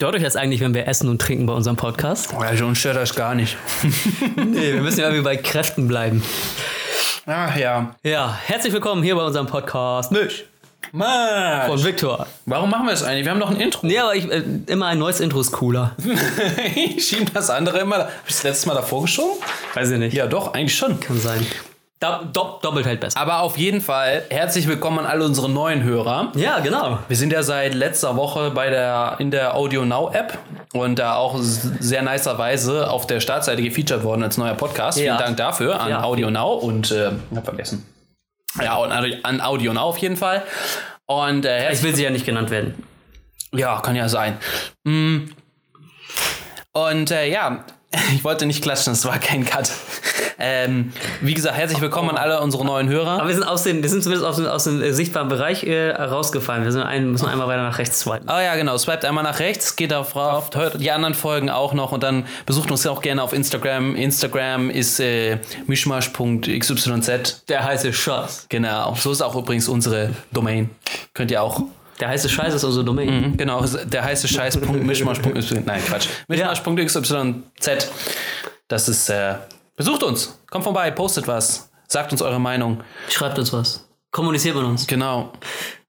Stört euch das eigentlich, wenn wir essen und trinken bei unserem Podcast? Also uns stört das gar nicht. Nee, wir müssen ja irgendwie bei Kräften bleiben. Ach ja. Ja, herzlich willkommen hier bei unserem Podcast Misch Mann. von Victor. Warum machen wir das eigentlich? Wir haben doch ein Intro. Nee, aber ich, äh, immer ein neues Intro ist cooler. ich schiebe das andere immer. Hab ich das letzte Mal davor geschoben? Weiß ich nicht. Ja, doch, eigentlich schon. Kann sein. Do do doppelt hält besser. Aber auf jeden Fall herzlich willkommen an alle unsere neuen Hörer. Ja, genau. Wir sind ja seit letzter Woche bei der, in der Audio Now App und da auch sehr nicerweise auf der Startseite gefeatured worden als neuer Podcast. Ja. Vielen Dank dafür an Ja. Audio Now und äh, hab vergessen. Ja, und an, Audio Now auf jeden Fall. Und äh, Ich will sie ja nicht genannt werden. Ja, kann ja sein. Mm. Und äh, ja, ich wollte nicht klatschen, es war kein Cut. Ähm, wie gesagt, herzlich willkommen an alle unsere neuen Hörer. Aber wir sind, aus dem, wir sind zumindest aus dem, aus dem äh, sichtbaren Bereich äh, rausgefallen. Wir ein, müssen einmal weiter nach rechts swipen. Ah ja, genau. Swiped einmal nach rechts, geht auf, auf hört die anderen Folgen auch noch und dann besucht uns auch gerne auf Instagram. Instagram ist äh, mischmasch.xyz. Der heiße Scheiß. Genau. So ist auch übrigens unsere Domain. Könnt ihr auch. Der heiße Scheiß ist unsere Domain. Genau, der heiße Scheiß.mischmasch.xyz. Nein, Quatsch. Mischmasch.xyz. Das ist. Äh, besucht uns. Kommt vorbei, postet was. Sagt uns eure Meinung. Schreibt uns was. Kommuniziert mit uns. Genau.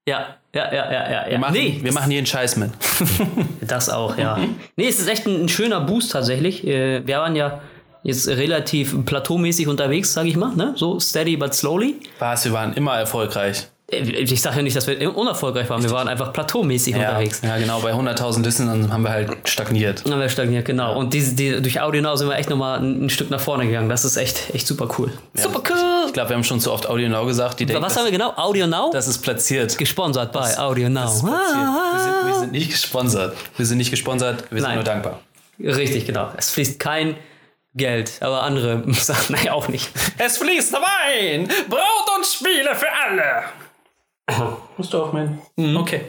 Ja, ja, ja, ja, ja. ja. Wir machen, nee, wir machen jeden Scheiß mit. Das auch, ja. nee, es ist echt ein, ein schöner Boost tatsächlich. Äh, Wir waren ja jetzt relativ plateaumäßig unterwegs, sage ich mal, ne? So steady but slowly. Was, wir waren immer erfolgreich. Äh, Ich sage ja nicht, dass wir unerfolgreich waren. Wir waren einfach plateaumäßig Ja, unterwegs. ja, genau. Bei 100.000 Listenern haben wir halt stagniert. Dann haben wir stagniert, genau. Und diese, die, durch Audio Now sind wir echt nochmal ein, ein Stück nach vorne gegangen. Das ist echt, echt super cool. Super Ich cool! glaube, wir haben schon zu oft Audio Now gesagt. Die denken, Was haben wir genau? Audio Now? das, das ist platziert. Gesponsert bei Audio Now. Das ist platziert. Wir, sind, wir sind nicht gesponsert. Wir sind nicht gesponsert, wir sind Nein. nur dankbar. Richtig, genau. Es fließt kein Geld, aber andere sagen, nein, auch nicht. Es fließt Wein, Brot und Spiele für alle. Musst du auch, mein? Okay.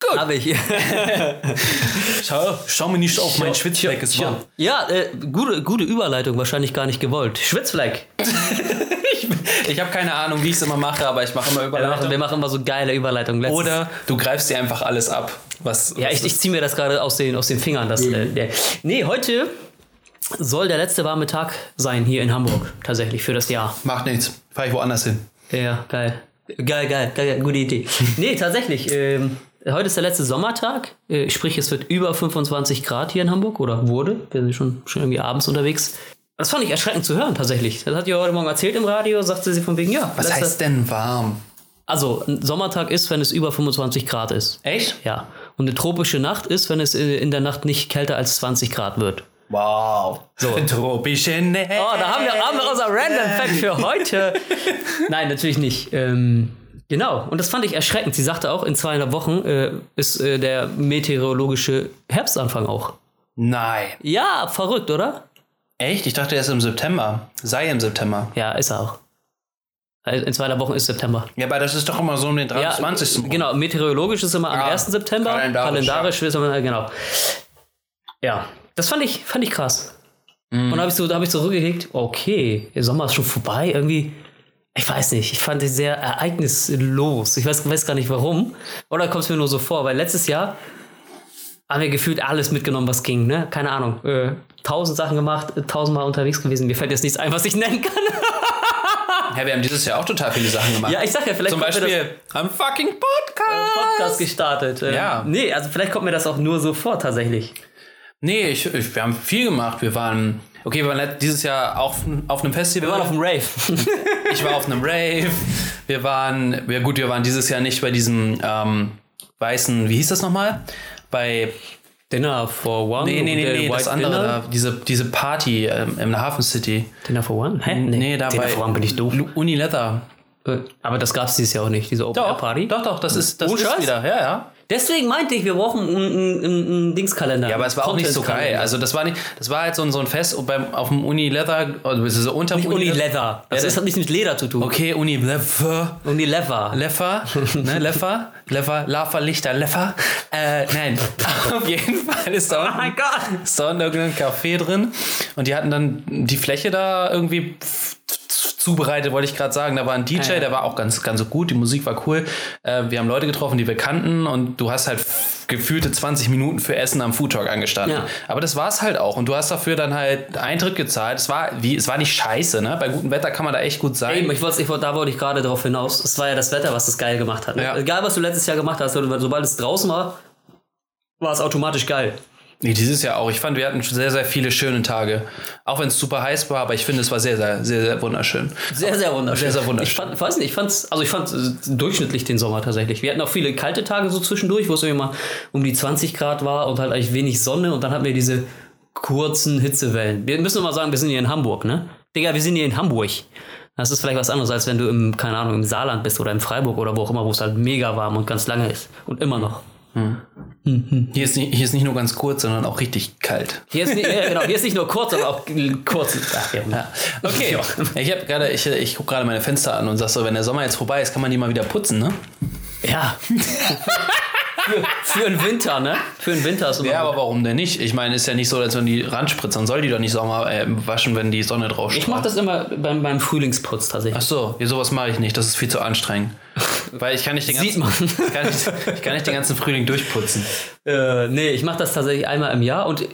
Gut. Habe ich. Schau, schau mir nicht auf mein Schwitzfleck. Ja, äh, gute, gute Überleitung, wahrscheinlich gar nicht gewollt. Schwitzfleck. Ich, ich habe keine Ahnung, wie ich es immer mache, aber ich mache immer Wir machen, Überleitung. wir machen immer so geile Überleitungen. Letztes- Oder du greifst dir einfach alles ab. Was, Ja, ich, ich ziehe mir das gerade aus den, aus den Fingern. Das, äh, der, nee, heute soll der letzte warme Tag sein hier in Hamburg. Tatsächlich für das Jahr. Macht nichts. Fahr ich woanders hin. Ja, geil. Geil, geil, geil, gute Idee. Nee, tatsächlich. Ähm, heute ist der letzte Sommertag. Äh, sprich, es wird über 25 Grad hier in Hamburg oder wurde. Wir sind schon, schon irgendwie abends unterwegs. Das fand ich erschreckend zu hören, tatsächlich. Das hat ihr heute Morgen erzählt im Radio, sagte sie von wegen, ja. Was letzter- heißt denn warm? Also, ein Sommertag ist, wenn es über 25 Grad ist. Echt? Ja. Und eine tropische Nacht ist, wenn es äh, in der Nacht nicht kälter als 20 Grad wird. Wow. So. Tropische Nächte. Oh, da haben wir, haben wir unser Random Fact für heute. Nein, natürlich nicht. Ähm, genau. Und das fand ich erschreckend. Sie sagte auch, in zweieinhalb Wochen äh, ist äh, der meteorologische Herbstanfang auch. Nein. Ja, verrückt, oder? Echt? Ich dachte, er ist im September. Sei im September. Ja, ist er auch. In zweieinhalb Wochen ist September. Ja, aber das ist doch immer so um den 23. Ja, genau, meteorologisch ist immer am Ah, 1. September. kalendarisch, Kalendarisch ist immer, genau. Ja, das fand ich, fand ich krass. Mhm. Und da habe ich, so, hab ich so rückgekickt, okay, der Sommer ist schon vorbei, irgendwie. Ich weiß nicht, ich fand es sehr ereignislos. Ich weiß, weiß gar nicht warum. Oder kommt es mir nur so vor? Weil letztes Jahr haben wir gefühlt alles mitgenommen, was ging. Ne? Keine Ahnung. Äh, tausend Sachen gemacht, äh, tausendmal unterwegs gewesen. Mir fällt jetzt nichts ein, was ich nennen kann. Ja, wir haben dieses Jahr auch total viele Sachen gemacht. ja, ich sag ja, vielleicht Zum Beispiel am fucking Podcast. Podcast gestartet. Ähm, Ja. Nee, also vielleicht kommt mir das auch nur so vor, tatsächlich. Nee, ich, ich, wir haben viel gemacht. Wir waren, okay, wir waren dieses Jahr auf, auf einem Festival. Wir waren auf dem Rave. ich war auf einem Rave. Wir waren, ja gut, wir waren dieses Jahr nicht bei diesem ähm, weißen, wie hieß das nochmal? Bei, Dinner for One? nee, nee, nee, nee, das andere Dinner? da, diese, diese Party ähm, in der Hafen City. Dinner for One? Hä? Nee, da Dinner for One bin ich doof. Unileather. Äh, Aber das gab es dieses Jahr auch nicht, diese Open Air Doch, Party. doch, doch, das ist, das Oh, ist wieder, ja, ja. Deswegen meinte ich, wir brauchen einen, einen, einen Dingskalender. Ja, aber es war auch nicht so geil. Also das war nicht, das war halt so ein, so ein Fest beim, auf dem Unileather, also so unter nicht Unileather. Das Ja, ist, hat nichts mit Leder zu tun. Okay, Unilever. Unilever. Leffer, ne, Leffer, Leffer, Lava, Lichter, Leffer. Äh, nein, auf jeden Fall ist da, Oh mein unten, Gott. ist da unten irgendein Café drin und die hatten dann die Fläche da irgendwie zubereitet, wollte ich gerade sagen. Da war ein DJ, der war auch ganz, ganz so gut. Die Musik war cool. Äh, wir haben Leute getroffen, die wir kannten und du hast halt gefühlte 20 Minuten für Essen am Foodtalk angestanden. Ja. Aber das war es halt auch. Und du hast dafür dann halt Eintritt gezahlt. Es war, wie, es war nicht scheiße, ne? Bei gutem Wetter kann man da echt gut sein. Eben, ich wollte, ich wollte, da wollte ich gerade drauf hinaus. Es war ja das Wetter, was das geil gemacht hat. Ne? Ja. Egal, was du letztes Jahr gemacht hast, sobald es draußen war, war es automatisch geil. Nee, dieses Jahr auch. Ich fand, wir hatten sehr, sehr viele schöne Tage. Auch wenn es super heiß war, aber ich finde, es war sehr, sehr, sehr, sehr wunderschön. Sehr, sehr wunderschön. Sehr, sehr wunderschön. Ich fand, weiß nicht, ich fand's, also ich fand äh, durchschnittlich den Sommer tatsächlich. Wir hatten auch viele kalte Tage so zwischendurch, wo es irgendwie mal um die 20 Grad war und halt eigentlich wenig Sonne und dann hatten wir diese kurzen Hitzewellen. Wir müssen mal sagen, wir sind hier in Hamburg, ne? Digga, wir sind hier in Hamburg. Das ist vielleicht was anderes, als wenn du im, keine Ahnung, im Saarland bist oder in Freiburg oder wo auch immer, wo es halt mega warm und ganz lange ist. Und immer noch. Hier ist, nicht, hier ist nicht nur ganz kurz, sondern auch richtig kalt. Hier ist nicht, genau, hier ist nicht nur kurz, sondern auch kurz. Ach, ja. Ja. Okay, ich habe gerade, ich, ich gucke gerade meine Fenster an und sag so, wenn der Sommer jetzt vorbei ist, kann man die mal wieder putzen, ne? ja. für, für den Winter, ne? Für den Winter ist Ja, aber warum denn nicht? Ich meine, ist ja nicht so, als wenn die Randspritzern soll die doch nicht Sommer äh, waschen, wenn die Sonne drauf Ich mache das immer beim, beim Frühlingsputz tatsächlich. Ach so, ja, sowas mache ich nicht. Das ist viel zu anstrengend. Weil ich kann nicht den ganzen. Ich kann nicht, ich kann nicht den ganzen Frühling durchputzen. Äh, nee, ich mache das tatsächlich einmal im Jahr und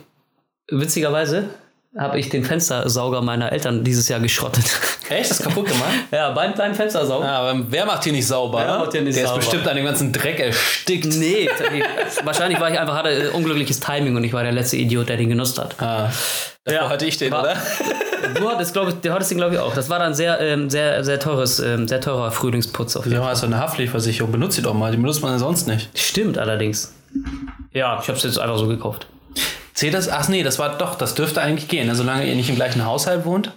witzigerweise habe ich den Fenstersauger meiner Eltern dieses Jahr geschrottet. Echt? Das ist kaputt gemacht? ja, beim kleinen Fenstersauger. Ja, aber wer macht hier nicht sauber? Wer macht hier nicht Der sauber? ist bestimmt an dem ganzen Dreck erstickt. Nee, wahrscheinlich war ich einfach, hatte unglückliches Timing und ich war der letzte Idiot, der den genutzt hat. Ah, davor Ja. hatte ich den, War- oder? Du hattest, glaube ich, du hattest den, glaube ich, auch. Das war dann sehr, ähm, sehr, sehr teures, ähm, sehr teurer Frühlingsputz auf jeden Ja, du eine Haftpflichtversicherung. Benutzt die doch mal. Die benutzt man ja sonst nicht. Stimmt allerdings. Ja, ich habe es jetzt einfach so gekauft. Zählt das? Ach nee, das war doch, das dürfte eigentlich gehen, ne? solange ihr nicht im gleichen Haushalt wohnt.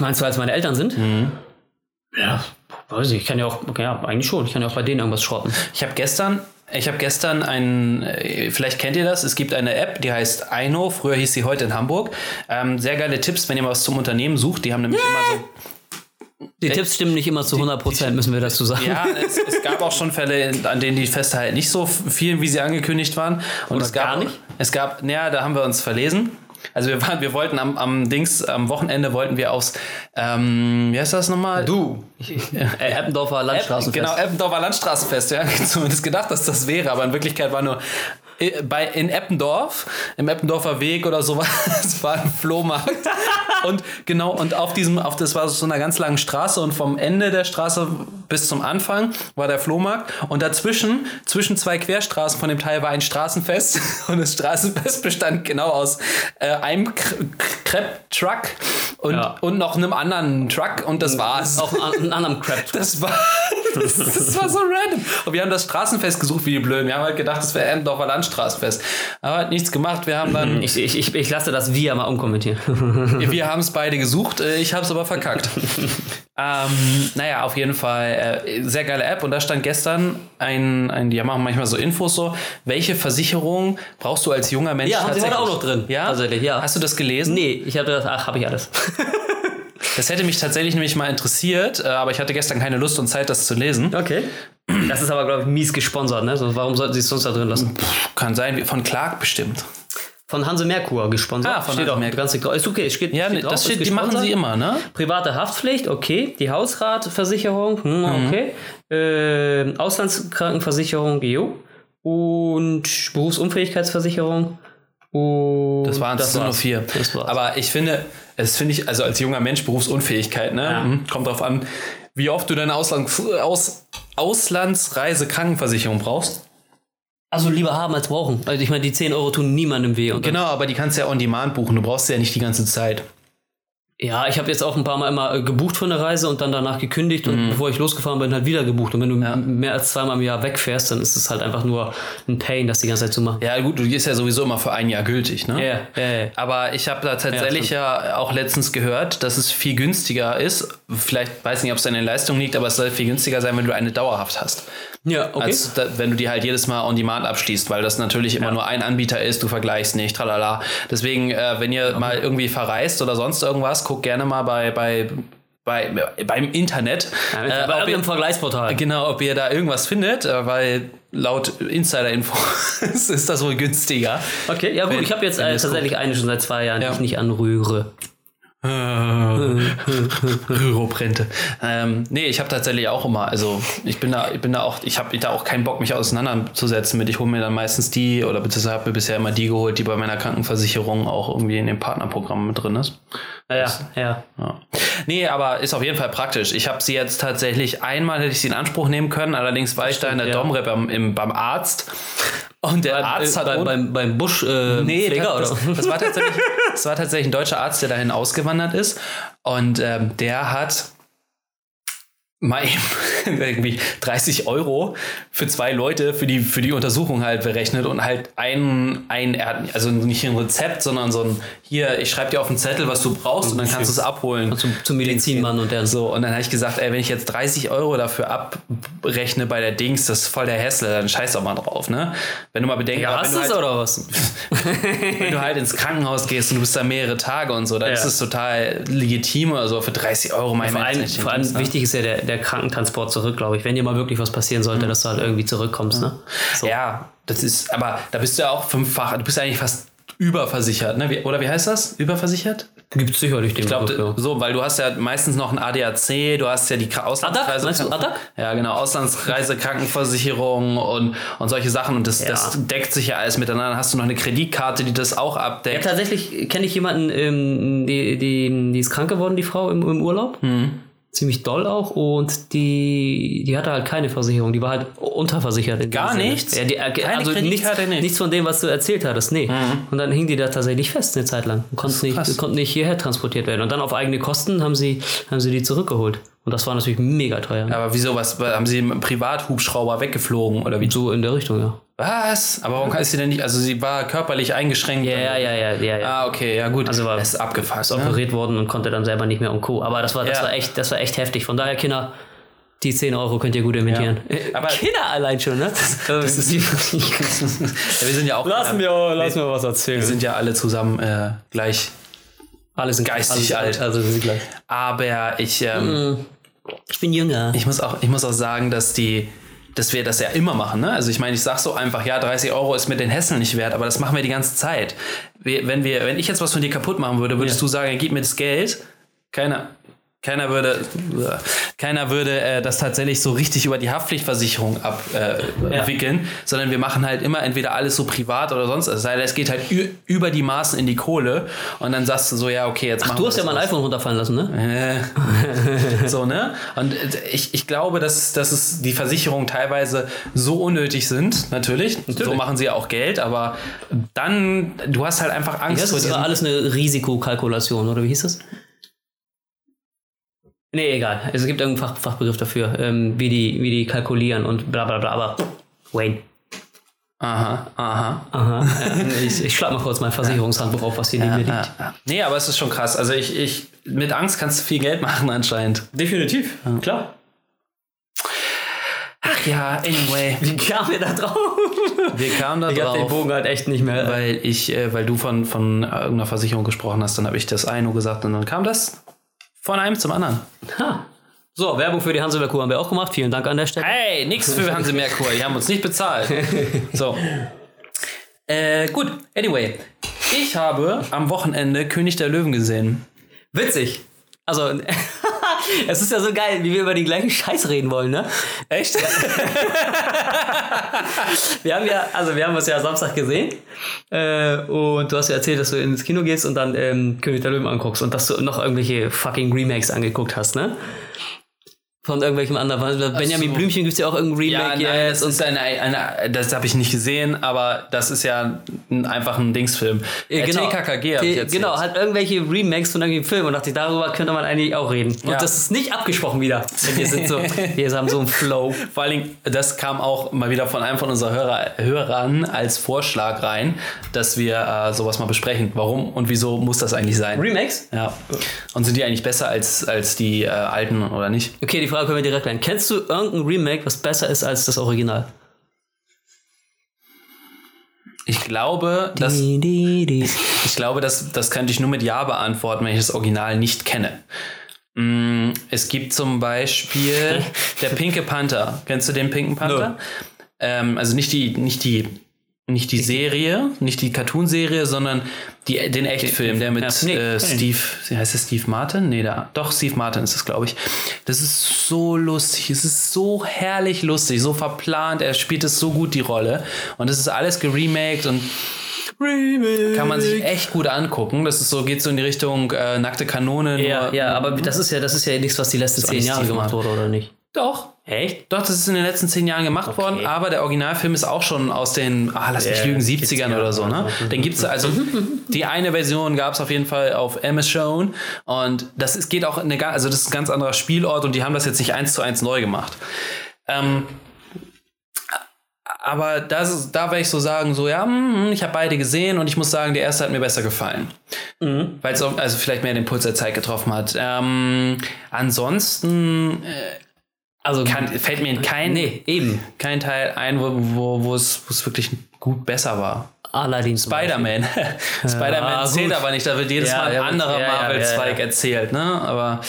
Meinst du, als meine Eltern sind? Mhm. Ja, weiß ich. Ich kann ja auch, ja, eigentlich schon. Ich kann ja auch bei denen irgendwas schrotten. Ich habe gestern, ich habe gestern ein, äh, vielleicht kennt ihr das, es gibt eine App, die heißt Eino, früher hieß sie heute in Hamburg. Ähm, sehr geile Tipps, wenn ihr mal was zum Unternehmen sucht. Die haben nämlich immer so Die Tipps stimmen nicht immer zu 100 Prozent, müssen wir dazu sagen. Ja, es, es gab auch schon Fälle, an denen die Feste halt nicht so fielen, wie sie angekündigt waren. Und Oder es gab gar nicht? Es gab, naja, da haben wir uns verlesen. Also wir waren, wir wollten am, am Dings, am Wochenende wollten wir aufs, ähm, wie heißt das nochmal? Du. Äh, Eppendorfer Landstraßenfest. Genau, Eppendorfer Landstraßenfest. Ja, zumindest gedacht, dass das wäre, aber in Wirklichkeit war nur äh, bei, in Eppendorf, im Eppendorfer Weg oder sowas, es war ein Flohmarkt. und genau, und auf diesem, auf das war so einer ganz langen Straße und vom Ende der Straße bis zum Anfang war der Flohmarkt und dazwischen, zwischen zwei Querstraßen von dem Teil war ein Straßenfest und das Straßenfest bestand genau aus äh, einem Crepe-Truck und, Ja. und noch einem anderen Truck und das war's. Auch an- einen anderen Crap. Das war, das, das war so random. Und wir haben das Straßenfest gesucht wie die Blöden. Wir haben halt gedacht, das wäre Endorfer Landstraßenfest. Aber hat nichts gemacht. Wir haben dann, Ich, ich, ich, ich lasse das Wir mal umkommentieren. wir haben es beide gesucht. Äh, Ich habe es aber verkackt. ähm, naja, auf jeden Fall äh, sehr geile App. Und da stand gestern ein, ein, die machen manchmal so Infos so, welche Versicherung brauchst du als junger Mensch Ja, haben sie heute auch noch drin. Ja? Tatsächlich, ja. Hast du das gelesen? nee, ich hatte das, ach, habe ich alles. Das hätte mich tatsächlich nämlich mal interessiert, äh, aber ich hatte gestern keine Lust und Zeit, das zu lesen. Okay. Das ist aber, glaube ich, mies gesponsert, ne? So, warum sollten sie es sonst da drin lassen? Kann sein, von Clark bestimmt. Von Hanse Merkur gesponsert. Ah, von steht Hanse auch Merkur. ganz dick drauf. Ist okay, steht, Ja, steht drauf, das ist steht, die machen sie immer, ne? Private Haftpflicht, okay. Die Hausratversicherung, hm, Mhm. okay. Äh, Auslandskrankenversicherung, jo. Und Berufsunfähigkeitsversicherung. Und Das waren es sind nur vier. Das. Aber ich finde, es finde ich, also als junger Mensch Berufsunfähigkeit, ne? Ja. Hm, Kommt drauf an, wie oft du deine Ausland, Aus, Auslandsreise-Krankenversicherung brauchst. also lieber haben als brauchen. Also ich meine, die 10 Euro tun niemandem weh. Und Genau, aber die kannst du ja on demand buchen. Du brauchst sie ja nicht die ganze Zeit. Ja, ich habe jetzt auch ein paar Mal immer äh, gebucht für eine Reise und dann danach gekündigt Mhm. und bevor ich losgefahren bin, halt wieder gebucht. Und wenn du m- mehr als zweimal im Jahr wegfährst, dann ist es halt einfach nur ein Pain, das die ganze Zeit zu machen. Ja, gut, du ist ja sowieso immer für ein Jahr gültig, ne? Ja, ja, ja. Aber ich habe da tatsächlich ja, auch letztens gehört, dass es viel günstiger ist. Vielleicht weiß nicht, ob es an den Leistungen liegt, aber es soll viel günstiger sein, wenn du eine dauerhaft hast. Ja, okay. Als wenn du die halt jedes Mal on demand abschließt, weil das natürlich immer nur ein Anbieter ist, du vergleichst nicht, tralala. Deswegen, äh, wenn ihr mal irgendwie verreist oder sonst irgendwas, guckt gerne mal bei, bei, bei, beim Internet. ja, äh, bei ob irgendeinem Vergleichsportal. genau, ob ihr da irgendwas findet, äh, weil laut Insider-Info ist das wohl günstiger. Okay, ja gut, ich habe jetzt äh, tatsächlich eine schon seit zwei Jahren, Ja. die ich nicht anrühre. Rürup-Rente. ähm, nee, ich habe tatsächlich auch immer, also ich bin da, ich bin da auch, ich habe da auch keinen Bock, mich auseinanderzusetzen mit. Ich hole mir dann meistens die, oder beziehungsweise habe mir bisher immer die geholt, die bei meiner Krankenversicherung auch irgendwie in dem Partnerprogramm mit drin ist. Ja, ja. Ja. Nee, aber ist auf jeden Fall praktisch. Ich habe sie jetzt tatsächlich einmal hätte ich sie in Anspruch nehmen können, allerdings war ich da in der ja. Domrep beim, im, beim Arzt. Und der Arzt hat beim, ohne- beim, beim Busch äh, Nee, Pfleger, das, oder? das, das, war tatsächlich, das war tatsächlich ein deutscher Arzt, der dahin ausgewandert ist. Und ähm, der hat mal eben irgendwie 30 Euro für zwei Leute für die, für die Untersuchung halt berechnet und halt ein, ein, also nicht ein Rezept, sondern so ein, hier, ich schreibe dir auf einen Zettel, was du brauchst und dann kannst du es abholen. Zum, zum Medizinmann und der. So, und dann habe ich gesagt, ey, wenn ich jetzt 30 Euro dafür abrechne bei der Dings, das ist voll der Hessel, dann scheiß doch mal drauf, ne? Wenn du mal bedenkst, Ja, hast du es halt, oder was? wenn du halt ins Krankenhaus gehst und du bist da mehrere Tage und so, dann Ja. ist es total legitim oder so für 30 Euro mein Vor allem, vor allem wichtig ist ja der, der Krankentransport zurück, glaube ich. Wenn dir mal wirklich was passieren sollte, dass du halt irgendwie zurückkommst, ne? So. Ja, das ist, aber da bist du ja auch fünffach, du bist ja eigentlich fast überversichert, ne? Wie, oder wie heißt das? Überversichert? Gibt es sicherlich den Ich glaube, ja. so, weil du hast ja meistens noch ein ADAC, du hast ja die Auslandsreise. Meinst du ADAC? Ja, genau, Auslandsreise, Krankenversicherung und, und solche Sachen und das, Ja. das deckt sich ja alles miteinander. Dann hast du noch eine Kreditkarte, die das auch Ja, abdeckt. tatsächlich kenne ich jemanden, ähm, die, die, die ist krank geworden, die Frau im, im Urlaub. Mhm. Ziemlich doll auch. Und die, die hatte halt keine Versicherung. Die war halt unterversichert. Gar nichts? Ja, die, äh, also nichts, Kreditkarte, nichts? von dem, was du erzählt hattest. Nee. Und dann hing die da tatsächlich fest eine Zeit lang. Und konnte nicht, konnte nicht hierher transportiert werden. Und dann auf eigene Kosten haben sie, haben sie die zurückgeholt. Und das war natürlich mega teuer. aber wieso, was, haben sie mit einem Privathubschrauber weggeflogen oder wie? So in der Richtung, ja. Was? Aber warum ist sie denn nicht, also sie war körperlich eingeschränkt? Ja, ja, ja, ja, ja. ja. Ah, okay, ja gut. Also war- es ist abgefasst. ist Ne? operiert worden und konnte dann selber nicht mehr und Co. Aber das war, das Ja. war echt, das war echt heftig. Von daher, Kinder, die 10 Euro könnt ihr gut investieren. Ja. Aber Kinder allein schon, ne? Das ist Ja, wir sind ja auch lass mir, lass mir was erzählen. wir sind ja alle zusammen äh, gleich. Alle sind geistig alles alt. Also sind gleich. Aber ich, ähm, Ich bin jünger. ich, muss auch, ich muss auch sagen, dass die dass wir das ja immer machen. Ne? Also ich meine, ich sag so einfach, ja, 30 Euro ist mir den Hessel nicht wert, aber das machen wir die ganze Zeit. Wir, wenn, wir, wenn ich jetzt was von dir kaputt machen würde, würdest Ja. du sagen, gib mir das Geld. Keiner. Keiner würde, keiner würde äh, das tatsächlich so richtig über die Haftpflichtversicherung abwickeln, äh, Ja. sondern wir machen halt immer entweder alles so privat oder sonst. Also es geht halt über die Maßen in die Kohle und dann sagst du so, ja, okay, jetzt machen Du hast ja mal ein iPhone runterfallen lassen, ne? äh, so, ne? Und äh, ich, ich glaube, dass, dass es die Versicherungen teilweise so unnötig sind, natürlich. So machen sie ja auch Geld, aber dann, du hast halt einfach Angst Das ist alles eine Risikokalkulation, oder wie hieß das? Nee, egal. Es gibt irgendeinen Fach, Fachbegriff dafür, ähm, wie, die, wie die kalkulieren und bla bla bla. Aber Wayne. Aha, aha. Aha. Äh, ich, ich schlag mal kurz mein Versicherungshandbuch auf, was hier neben mir liegt. Ja, ja. Nee, aber es ist schon krass. Also ich, ich, mit Angst kannst du viel Geld machen anscheinend. Definitiv, klar. Ach ja, anyway. Wie kam wir da drauf? Wir kamen da Ich hab den drauf, Bogen halt echt nicht mehr. weil ich, äh, weil du von, von irgendeiner Versicherung gesprochen hast, dann habe ich das eine gesagt und dann kam das von einem zum anderen. Ha. So, Werbung für die Hanseberg-Kur haben wir auch gemacht. Vielen Dank an der Stelle. Hey, nix für Hanse Merkur, die haben uns nicht bezahlt. So. Äh, gut, anyway. Ich habe am Wochenende König der Löwen gesehen. Witzig. Also, es ist ja so geil, wie wir über den gleichen Scheiß reden wollen, ne? Echt? Wir haben ja, also wir haben uns ja Samstag gesehen äh, und du hast ja erzählt, dass du ins Kino gehst und dann ähm, König der Löwen anguckst und dass du noch irgendwelche fucking Remakes angeguckt hast, ne? Von irgendwelchen anderen. Benjamin so. Blümchen gibt es ja auch irgendein Ja, Remake nein, jetzt das ist eine, eine das habe ich nicht gesehen, aber das ist ja ein, einfach ein Dingsfilm. Ja, Äh, genau. TKKG habe ich. Genau, halt irgendwelche Remakes von irgendwelchen Filmen und dachte ich, darüber könnte man eigentlich auch reden. Und Ja. das ist nicht abgesprochen wieder. Wir sind so, wir haben so einen Flow. Vor allen Dingen, das kam auch mal wieder von einem von unseren Hörer, Hörern als Vorschlag rein, dass wir äh, sowas mal besprechen. Warum und wieso muss das eigentlich sein? Remakes? Ja. Und sind die eigentlich besser als, als die äh, alten oder nicht? Okay, die Frage können wir direkt rein. Kennst du irgendein Remake, was besser ist als das Original? Ich glaube, dass, Die, die, die. ich glaube, dass, das könnte ich nur mit Ja beantworten, wenn ich das Original nicht kenne. Mm, Es gibt zum Beispiel der Pinke Panther. Kennst du den Pinken Panther? Ähm, also nicht die, nicht die Nicht die Serie, nicht die Cartoon-Serie, sondern die, den Echtfilm, der mit Ja, nee, äh. Steve, heißt es Steve Martin? Nee, da, doch, Steve Martin ist es, glaube ich. Das ist so lustig, es ist so herrlich lustig, so verplant, er spielt es so gut, die Rolle. Und es ist alles geremaked und kann man sich echt gut angucken. Das ist so, geht so in die Richtung äh, nackte Kanone. Ja, ja, aber das ist ja, das ist ja nichts, was die letzten zehn Jahre gemacht wurde, oder nicht? Doch. Echt? Doch, das ist in den letzten zehn Jahren gemacht worden, aber der Originalfilm ist auch schon aus den, ah, lass mich Ja, lügen, 70er 70ern oder so, ne? Den gibt's also, die eine Version gab es auf jeden Fall auf Amazon und das ist, geht auch in eine, also das ist ein ganz anderer Spielort und die haben das jetzt nicht eins zu eins neu gemacht. Ähm, aber das da werde ich so sagen, so, ja, hm, ich habe beide gesehen und ich muss sagen, der erste hat mir besser gefallen. Weil es also vielleicht mehr den Puls der Zeit getroffen hat. Ähm, ansonsten Also kann, fällt mir in kein, nee, eben. kein Teil ein, wo, wo, wo, es, wo es wirklich gut besser war. Aladdin. zum Spider-Man. Spider-Man Ah, zählt gut. aber nicht, da wird jedes Ja, Mal ein ja, anderer ja, ja, Marvel-Zweig ja, ja. erzählt, ne? Aber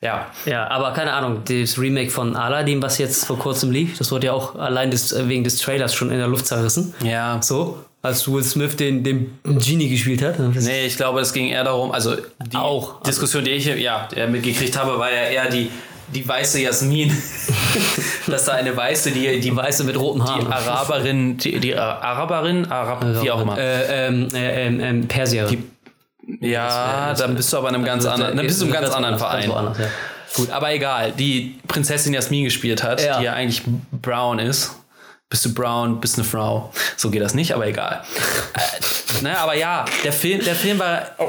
ja. Ja, aber keine Ahnung, das Remake von Aladdin, was jetzt vor kurzem lief, das wurde ja auch allein des, wegen des Trailers schon in der Luft zerrissen. Ja. So, als Will Smith den, den Genie gespielt hat. Nee, ich glaube, es ging eher darum, also die Auch. Diskussion, die ich ja, mitgekriegt habe, war ja eher die, die weiße Jasmin. Dass da eine weiße, die, die Weiße mit roten die Haaren. Araberin, die, die Araberin, Arab, wie auch immer. Äh, ähm, äh, ähm, ähm, Persier. ja, dann bist du aber in einem ganz anderen, dann bist du im ganz anderen Verein. ja. Gut, aber egal, die Prinzessin Jasmin gespielt hat, Ja. die ja eigentlich Brown ist. Bist du Brown, bist eine Frau. So geht das nicht, aber egal. äh, ne, aber ja, der Film, der Film war. Äh,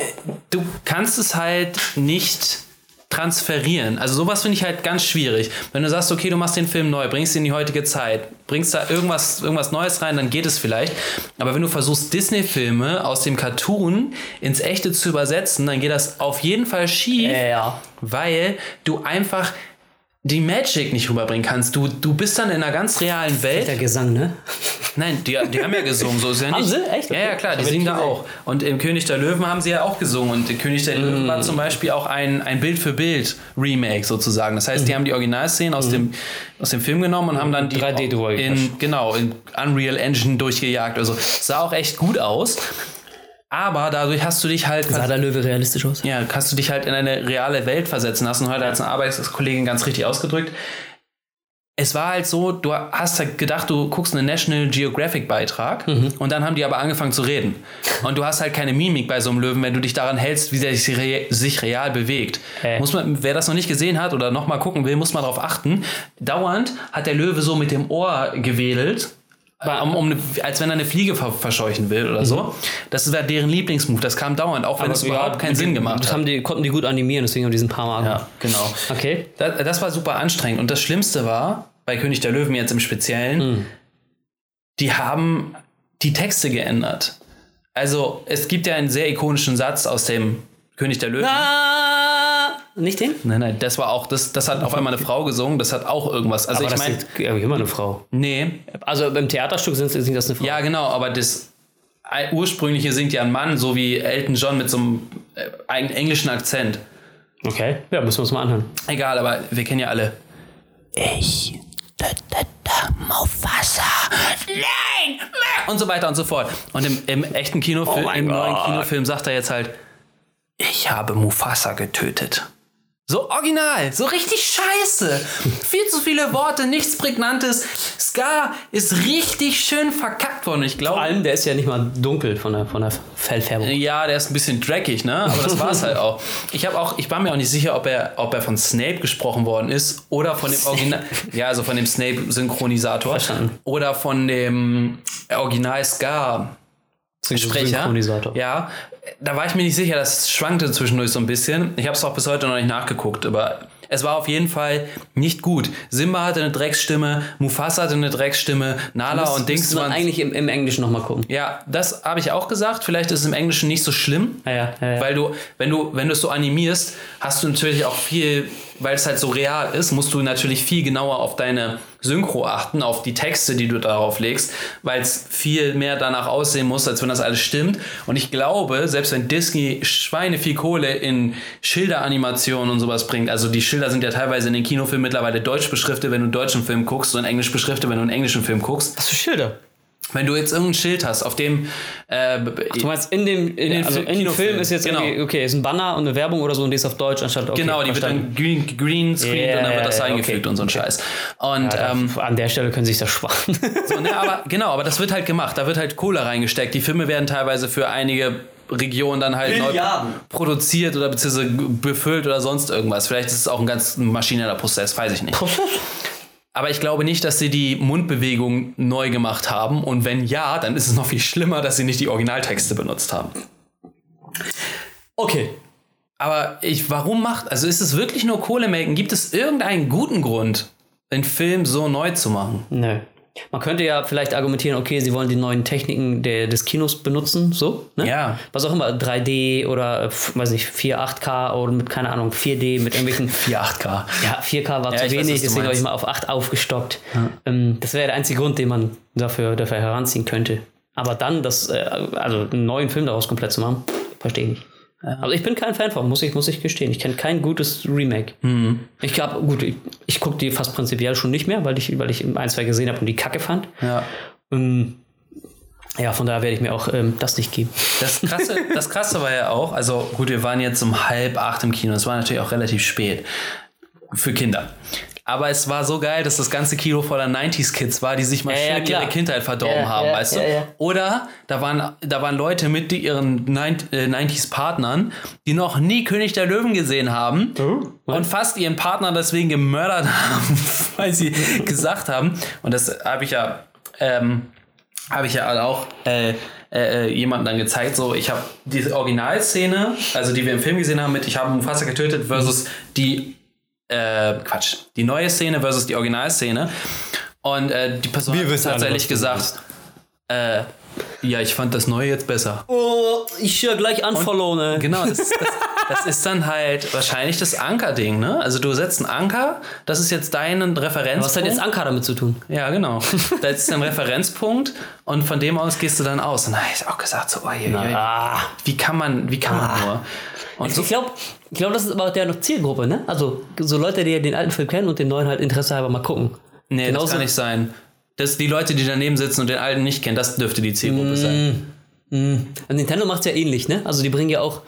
du kannst es halt nicht transferieren. Also sowas finde ich halt ganz schwierig. Wenn du sagst, okay, du machst den Film neu, bringst ihn in die heutige Zeit, bringst da irgendwas, irgendwas Neues rein, dann geht es vielleicht. Aber wenn du versuchst, Disney-Filme aus dem Cartoon ins Echte zu übersetzen, dann geht das auf jeden Fall schief Ja. weil du einfach die Magic nicht rüberbringen kannst. Du, du bist dann in einer ganz realen Welt. Der Gesang, ne? Nein, die, die haben ja gesungen, so ist ja nicht. Haben sie? Echt? Ja, ja, klar, die singen da auch. Und im König der Löwen haben sie ja auch gesungen. Und im König der Löwen Mm. war zum Beispiel auch ein, ein Bild für Bild Remake sozusagen. Das heißt, die haben die Originalszenen aus, dem, aus dem Film genommen und haben dann die 3D drüber in, genau, in Unreal Engine durchgejagt. Also sah auch echt gut aus. Aber dadurch hast du dich halt Sah der Löwe realistisch aus? ja, kannst du dich halt in eine reale Welt versetzen lassen. Heute hat es eine Arbeitskollegin ganz richtig ausgedrückt. Es war halt so, du hast halt gedacht, du guckst einen National Geographic Beitrag und dann haben die aber angefangen zu reden. Und du hast halt keine Mimik bei so einem Löwen, wenn du dich daran hältst, wie der sich, re sich real bewegt. Hä? Muss man, wer das noch nicht gesehen hat oder nochmal gucken will, muss mal darauf achten. Dauernd hat der Löwe so mit dem Ohr gewedelt. Um, um, eine- als wenn er eine Fliege ver verscheuchen will oder so. Das war deren Lieblingsmove. Das kam dauernd, auch wenn es überhaupt keinen Sinn gemacht Das hat. haben die, konnten die gut animieren, deswegen haben die diesen paar Mal gemacht. Ja, genau. Okay. Das, das war super anstrengend. Und das Schlimmste war, bei König der Löwen jetzt im Speziellen, Hm. die haben die Texte geändert. Also, es gibt ja einen sehr ikonischen Satz aus dem König der Löwen. Ah, nicht den? Nein, nein, das war auch, das, das hat auf einmal eine Frau gesungen, das hat auch irgendwas. Also, Aber ich das meine, ist ja, immer eine Frau. nee, Also im Theaterstück sind sind das eine Frau. ja, genau, aber das ursprüngliche singt ja ein Mann, so wie Elton John mit so einem äh, eigenen englischen Akzent. Okay. Ja, müssen wir uns mal anhören. Egal, aber wir kennen ja alle. Ich, da, da, da, Mufasa, nein, und so weiter und so fort. Und im, im echten Kinofilm, Oh im neuen. Kinofilm sagt er jetzt halt, ich habe Mufasa getötet. So original, so richtig scheiße. Viel zu viele Worte, nichts Prägnantes. Scar ist richtig schön verkackt worden. Ich Vor glaube, allem, der ist ja nicht mal dunkel von der, von der Fellfärbung. ja, der ist ein bisschen dreckig, ne? Aber das war es halt auch. Ich habe auch, ich war mir auch nicht sicher, ob er, ob er von Snape gesprochen worden ist oder von dem Original, ja, also von dem Snape-Synchronisator Verstanden. oder von dem Original Scar. Sprecher. Ja, da war ich mir nicht sicher, das schwankte zwischendurch so ein bisschen. Ich habe es auch bis heute noch nicht nachgeguckt, aber es war auf jeden Fall nicht gut. Simba hatte eine Drecksstimme, Mufasa hatte eine Drecksstimme, Nala und Dings waren eigentlich im, im Englischen nochmal gucken. ja, das habe ich auch gesagt. Vielleicht ist es im Englischen nicht so schlimm. Ja, ja, ja. Weil du, wenn du, wenn du es so animierst, hast du natürlich auch viel, weil es halt so real ist, musst du natürlich viel genauer auf deine Synchro achten, auf die Texte, die du darauf legst, weil es viel mehr danach aussehen muss, als wenn das alles stimmt. Und ich glaube, selbst wenn Disney Schweine viel Kohle in Schilderanimationen und sowas bringt, also die Schilder sind ja teilweise in den Kinofilmen mittlerweile deutsch beschriftet, wenn du einen deutschen Film guckst, und englisch beschriftet, wenn du einen englischen Film guckst. Was für Schilder? Wenn du jetzt irgendein Schild hast, auf dem äh, Du meinst, in dem, in, den also in dem Film ist jetzt genau. irgendwie, okay, ist ein Banner und eine Werbung oder so und die ist auf Deutsch anstatt okay, genau, die wird verstanden. dann green, green screen Ja, und dann wird das eingefügt okay, und so ein okay. Scheiß. Und Ja, ähm, an der Stelle können sie sich das sparen. so, ne, aber genau, aber das wird halt gemacht. Da wird halt Kohle reingesteckt. Die Filme werden teilweise für einige Regionen dann halt neu Milliarden. produziert oder beziehungsweise befüllt oder sonst irgendwas. Vielleicht ist es auch ein ganz maschineller Prozess, weiß ich nicht. Aber ich glaube nicht, dass sie die Mundbewegung neu gemacht haben. Und wenn ja, dann ist es noch viel schlimmer, dass sie nicht die Originaltexte benutzt haben. okay. Aber ich, warum macht, also ist es wirklich nur Kohlemaken? Gibt es irgendeinen guten Grund, den Film so neu zu machen? Nö. Man könnte ja vielleicht argumentieren, okay, sie wollen die neuen Techniken der, des Kinos benutzen, so, ne? Ja. Was auch immer, 3D oder, weiß nicht, 4, 8K oder mit, keine Ahnung, 4D mit irgendwelchen 4, 8K. Ja, 4K war Ja, zu weiß, wenig, du deswegen habe ich mal auf 8 aufgestockt. Ähm, das wäre der einzige Grund, den man dafür, dafür heranziehen könnte. Aber dann, das, äh, also einen neuen Film daraus komplett zu machen, verstehe ich nicht. Also ich bin kein Fan von, muss ich, muss ich gestehen. Ich kenne kein gutes Remake. Mhm. Ich glaube, gut, ich, ich gucke die fast prinzipiell schon nicht mehr, weil ich, weil ich ein, zwei gesehen habe und die Kacke fand. Ja. Ähm, ja, von daher werde ich mir auch ähm, das nicht geben. Das Krasse, das Krasse war ja auch, also gut, wir waren jetzt um halb acht im Kino. Es war natürlich auch relativ spät für Kinder. Aber es war so geil, dass das ganze Kino voller 90s-Kids war, die sich mal Ja, ja, schön klar. ihre Kindheit verdorben Ja, haben, ja, weißt ja, du? ja. Oder da waren, da waren Leute mit die ihren 90 äh, 90s-Partnern, die noch nie König der Löwen gesehen haben und fast ihren Partner deswegen gemördert haben, weil sie gesagt haben, und das habe ich ja ähm, habe ich ja auch äh, äh, jemandem dann gezeigt, so ich habe diese Originalszene, also die wir im Film gesehen haben mit ich habe Mufasa getötet versus die äh, Quatsch, die neue Szene versus die Originalszene. Und äh, die Person Wir hat alle, tatsächlich du gesagt, äh, ja, ich fand das neue jetzt besser. Oh, ich höre gleich unfollow, ne? Genau, das, das, das ist dann halt wahrscheinlich das Anker-Ding, ne? Also du setzt einen Anker, das ist jetzt dein Referenzpunkt. Was hat jetzt Anker damit zu tun? Ja, genau. Das ist ein Referenzpunkt und von dem aus gehst du dann aus. Und da habe ich auch gesagt, so, oh, je, je, Ah. wie kann man, wie kann man nur? Und so, Ich glaube, ich glaub, das ist aber der Zielgruppe, ne? Also so Leute, die den alten Film kennen und den neuen halt Interesse halber mal gucken. nee, das genauso- kann nicht sein. Das, die Leute, die daneben sitzen und den alten nicht kennen, das dürfte die Zielgruppe sein. Und Nintendo macht ja ähnlich, ne? Also die bringen ja auch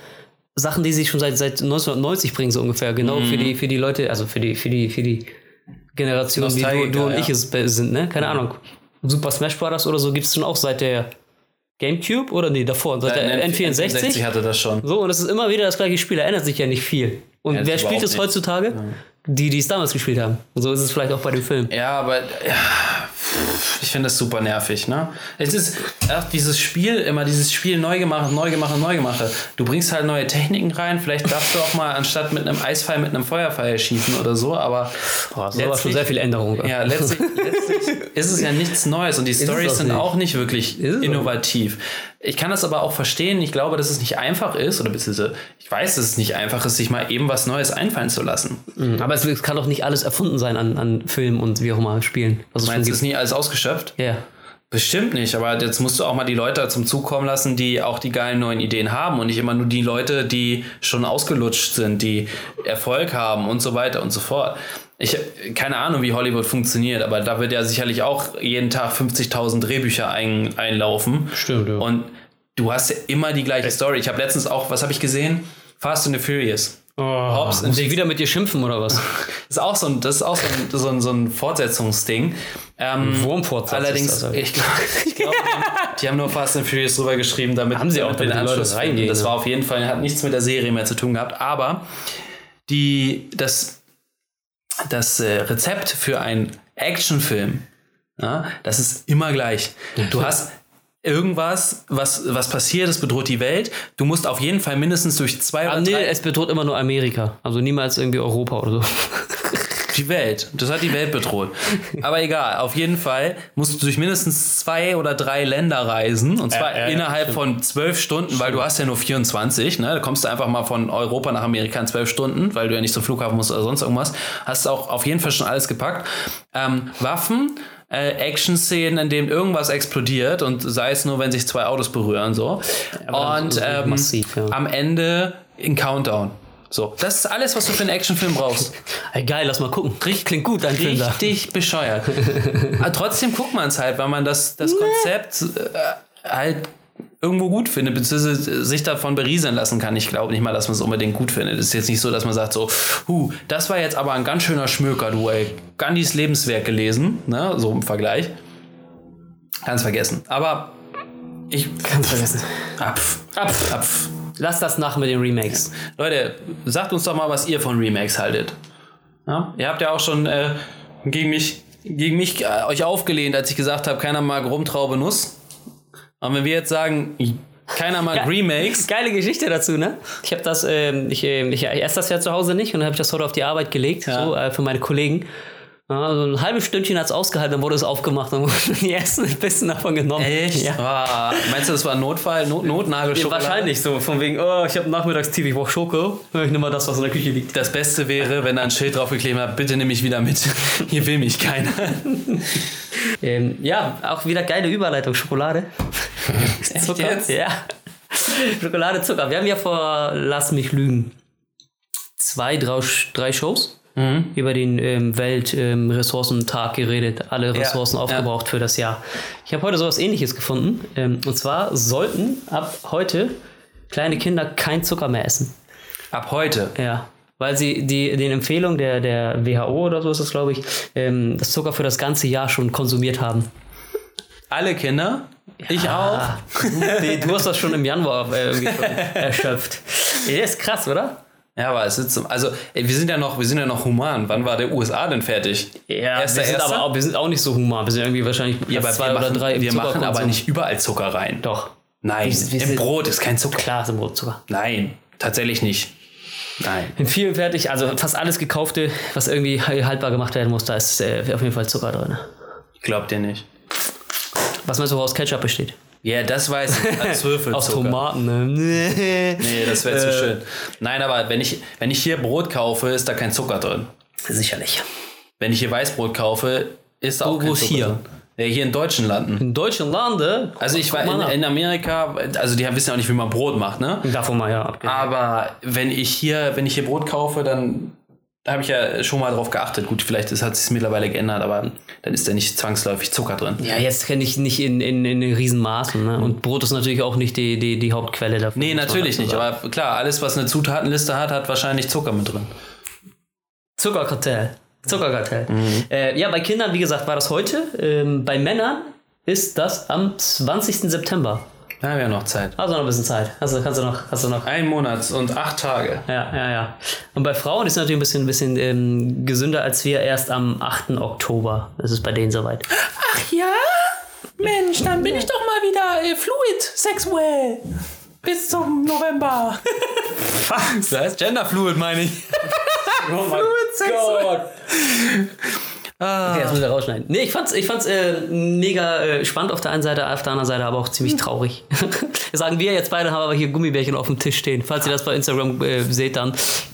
Sachen, die sie schon seit, seit 1990 bringen, so ungefähr. Genau für, die, für die Leute, also für die, für die, für die Generation, wie du, du und ja. ich es sind, ne? Keine Ahnung. Super Smash Bros. oder so gibt es schon auch seit der Gamecube oder nee, davor, seit der N64. N64 hatte das schon. So, und es ist immer wieder das gleiche Spiel, da ändert sich ja nicht viel. Und Ja, wer spielt es heutzutage? Die, die es damals gespielt haben. Und so ist es vielleicht auch bei dem Film. Ja, aber ja, ich finde das super nervig, ne? Es ist ach, dieses Spiel, immer dieses Spiel neu gemacht, neu gemacht, neu gemacht. Du bringst halt neue Techniken rein, vielleicht darfst du auch mal anstatt mit einem Eisfall mit einem Feuerfall schießen oder so, aber Boah, das ist aber schon sehr viel Änderung. ja, letztlich, letztlich ist es ja nichts Neues und die Stories sind nicht. auch nicht wirklich innovativ. Ich kann das aber auch verstehen. Ich glaube, dass es nicht einfach ist, oder beziehungsweise ich weiß, dass es nicht einfach ist, sich mal eben was Neues einfallen zu lassen. Aber es, es kann doch nicht alles erfunden sein an, an Filmen und wie auch immer Spielen. Schon Meinst du, es ist nie alles ausgeschöpft? Ja. Bestimmt nicht, aber jetzt musst du auch mal die Leute zum Zug kommen lassen, die auch die geilen neuen Ideen haben und nicht immer nur die Leute, die schon ausgelutscht sind, die Erfolg haben und so weiter und so fort. Ich keine Ahnung, wie Hollywood funktioniert, aber da wird ja sicherlich auch jeden Tag 50.000 Drehbücher ein, einlaufen. Stimmt, ja. Und du hast ja immer die gleiche Story. Ich habe letztens auch, was habe ich gesehen? Fast and the Furious. Hobbs Muss ich wieder mit dir schimpfen oder was? Das ist auch so ein, das ist auch so ein, so ein, so ein Fortsetzungsding. Ähm, Wurmfortsatz Allerdings, das, ich, glaub- glaube, die, haben- die haben nur Fast and Furious drüber geschrieben, damit Haben sie auch, den Anschluss reingehen, Das war auf jeden Fall, hat nichts mit der Serie mehr zu tun gehabt. Aber die, das, das äh, Rezept für einen Actionfilm, ja, das ist immer gleich. Du hast irgendwas, was, was passiert, es bedroht die Welt. Du musst auf jeden Fall mindestens durch zwei Ah, oder nee, drei es bedroht immer nur Amerika. Also niemals irgendwie Europa oder so. Die Welt. Das hat die Welt bedroht. Aber egal, auf jeden Fall musst du durch mindestens zwei oder drei Länder reisen. Und zwar ja, ja, innerhalb von zwölf Stunden, weil du hast ja nur 24. Ne? Da kommst du einfach mal von Europa nach Amerika in zwölf Stunden, weil du ja nicht zum Flughafen musst oder sonst irgendwas. Hast auch auf jeden Fall schon alles gepackt. Ähm, Waffen, äh, Action-Szenen, in denen irgendwas explodiert und sei es nur, wenn sich zwei Autos berühren. so. aber und ähm, massiv, ja. am Ende ein Countdown. So, das ist alles, was du für einen Actionfilm brauchst. Ey, geil, lass mal gucken. Richtig, klingt gut, dein Film da. Richtig bescheuert. Aber trotzdem guckt man es halt, weil man das, das Konzept äh, halt irgendwo gut findet, beziehungsweise sich davon berieseln lassen kann. Ich glaube nicht mal, dass man es unbedingt gut findet. Es ist jetzt nicht so, dass man sagt so, huh, das war jetzt aber ein ganz schöner Schmöker, du, ey. Gandhis Lebenswerk gelesen, ne, so im Vergleich. Ganz vergessen. Aber ich, Ganz vergessen. apf, apf, apf. Lass das nach mit den Remakes. Leute, sagt uns doch mal, was ihr von Remakes haltet. Ja? Ihr habt ja auch schon äh, gegen mich, gegen mich äh, euch aufgelehnt, als ich gesagt habe, keiner mag Rumtraube Nuss. Und wenn wir jetzt sagen, keiner mag Remakes, Geile Geschichte dazu, ne? Ich habe das, ähm, ich, ich, ich esse das ja zu Hause nicht und dann habe ich das heute auf die Arbeit gelegt, Ja. so äh, für meine Kollegen. Ja, so ein halbes Stündchen hat es ausgehalten, dann wurde es aufgemacht und wurden die ersten ein bisschen davon genommen. echt? Ja. Ah, meinst du, das war ein Notfall? Not Notnagelschokolade? Wahrscheinlich so, von wegen, oh, ich habe nachmittagstief, ich brauche Schoko. Ich nehme mal das, was in der Küche liegt. Das Beste wäre, wenn da ein Schild draufgeklebt hat, bitte nimm mich wieder mit. Hier will mich keiner. Ähm, ja, auch wieder geile Überleitung, Schokolade. Zucker. jetzt? Ja. Schokolade, Zucker. Wir haben ja vor, lass mich lügen, zwei, drei, drei Shows über den ähm, Weltressourcentag geredet. Alle Ressourcen ja. aufgebraucht für das Jahr. Ich habe heute sowas ähnliches gefunden. Ähm, und zwar sollten ab heute kleine Kinder kein Zucker mehr essen. Ab heute. Ja. Weil sie die, den Empfehlungen der, der WHO oder so ist das, glaube ich, ähm, das Zucker für das ganze Jahr schon konsumiert haben. Alle Kinder. Ich auch. Du, du hast das schon im Januar äh, erschöpft. Ja, ist krass, oder? Ja, aber es ist so, also ey, wir sind ja noch, wir sind ja noch human. Wann war der USA denn fertig? Ja, Erster, wir, sind erster? aber auch, wir sind auch nicht so human. Wir sind irgendwie wahrscheinlich Ja, zwei wir oder machen, drei. im Wir machen aber nicht überall Zucker rein. Doch. Nein, Wir- wir im sind- Brot ist kein Zucker. Klar ist im Brot Zucker. Nein, tatsächlich nicht. Nein. In vielen fertig, also fast alles gekaufte, was irgendwie haltbar gemacht werden muss, da ist äh, auf jeden Fall Zucker drin. Glaubt ihr nicht? Was meinst du, woraus Ketchup besteht? Ja, das weiß ich. Als Würfelzucker. Aus Tomaten, ne? Nee, das wäre Äh. zu schön. Nein, aber wenn ich, wenn ich hier Brot kaufe, ist da kein Zucker drin. Sicherlich. Wenn ich hier Weißbrot kaufe, ist da auch Wo- kein wo Zucker hier? drin. Ja, hier in deutschen Landen. In deutschen Lande. Also ich war in, in Amerika, also die wissen ja auch nicht, wie man Brot macht, ne? Davon mal ja abgehen. Aber wenn ich hier, wenn ich hier Brot kaufe, dann habe ich ja schon mal drauf geachtet. Gut, vielleicht hat sich mittlerweile geändert, aber dann ist da nicht zwangsläufig Zucker drin. Ja, jetzt kenne ich nicht in, in, in den Riesenmaßen. Ne? Und Brot ist natürlich auch nicht die, die, die Hauptquelle dafür. Nee, natürlich nicht. sagen. Aber klar, alles, was eine Zutatenliste hat, hat wahrscheinlich Zucker mit drin. Zuckerkartell. Zuckerkartell. Mhm. Äh, ja, bei Kindern, wie gesagt, war das heute. Ähm, bei Männern ist das am 20. September. Da haben wir ja noch Zeit. Also noch ein bisschen Zeit. Also kannst du noch, hast du noch. Ein Monat und acht Tage. Ja, ja, ja. Und bei Frauen ist es natürlich ein bisschen, bisschen ähm, gesünder als wir erst am 8. Oktober. Ist bei denen soweit. Ach ja? Mensch, dann bin ich doch mal wieder äh, fluid sexuell. Bis zum November. Was? Das heißt genderfluid, meine ich. Oh mein Gott. Okay, das müssen wir rausschneiden. Nee, ich fand's, ich fand's äh, mega äh, spannend auf der einen Seite, auf der anderen Seite aber auch ziemlich traurig. Sagen wir jetzt beide, haben aber hier Gummibärchen auf dem Tisch stehen. Falls ihr das bei Instagram äh, seht, dann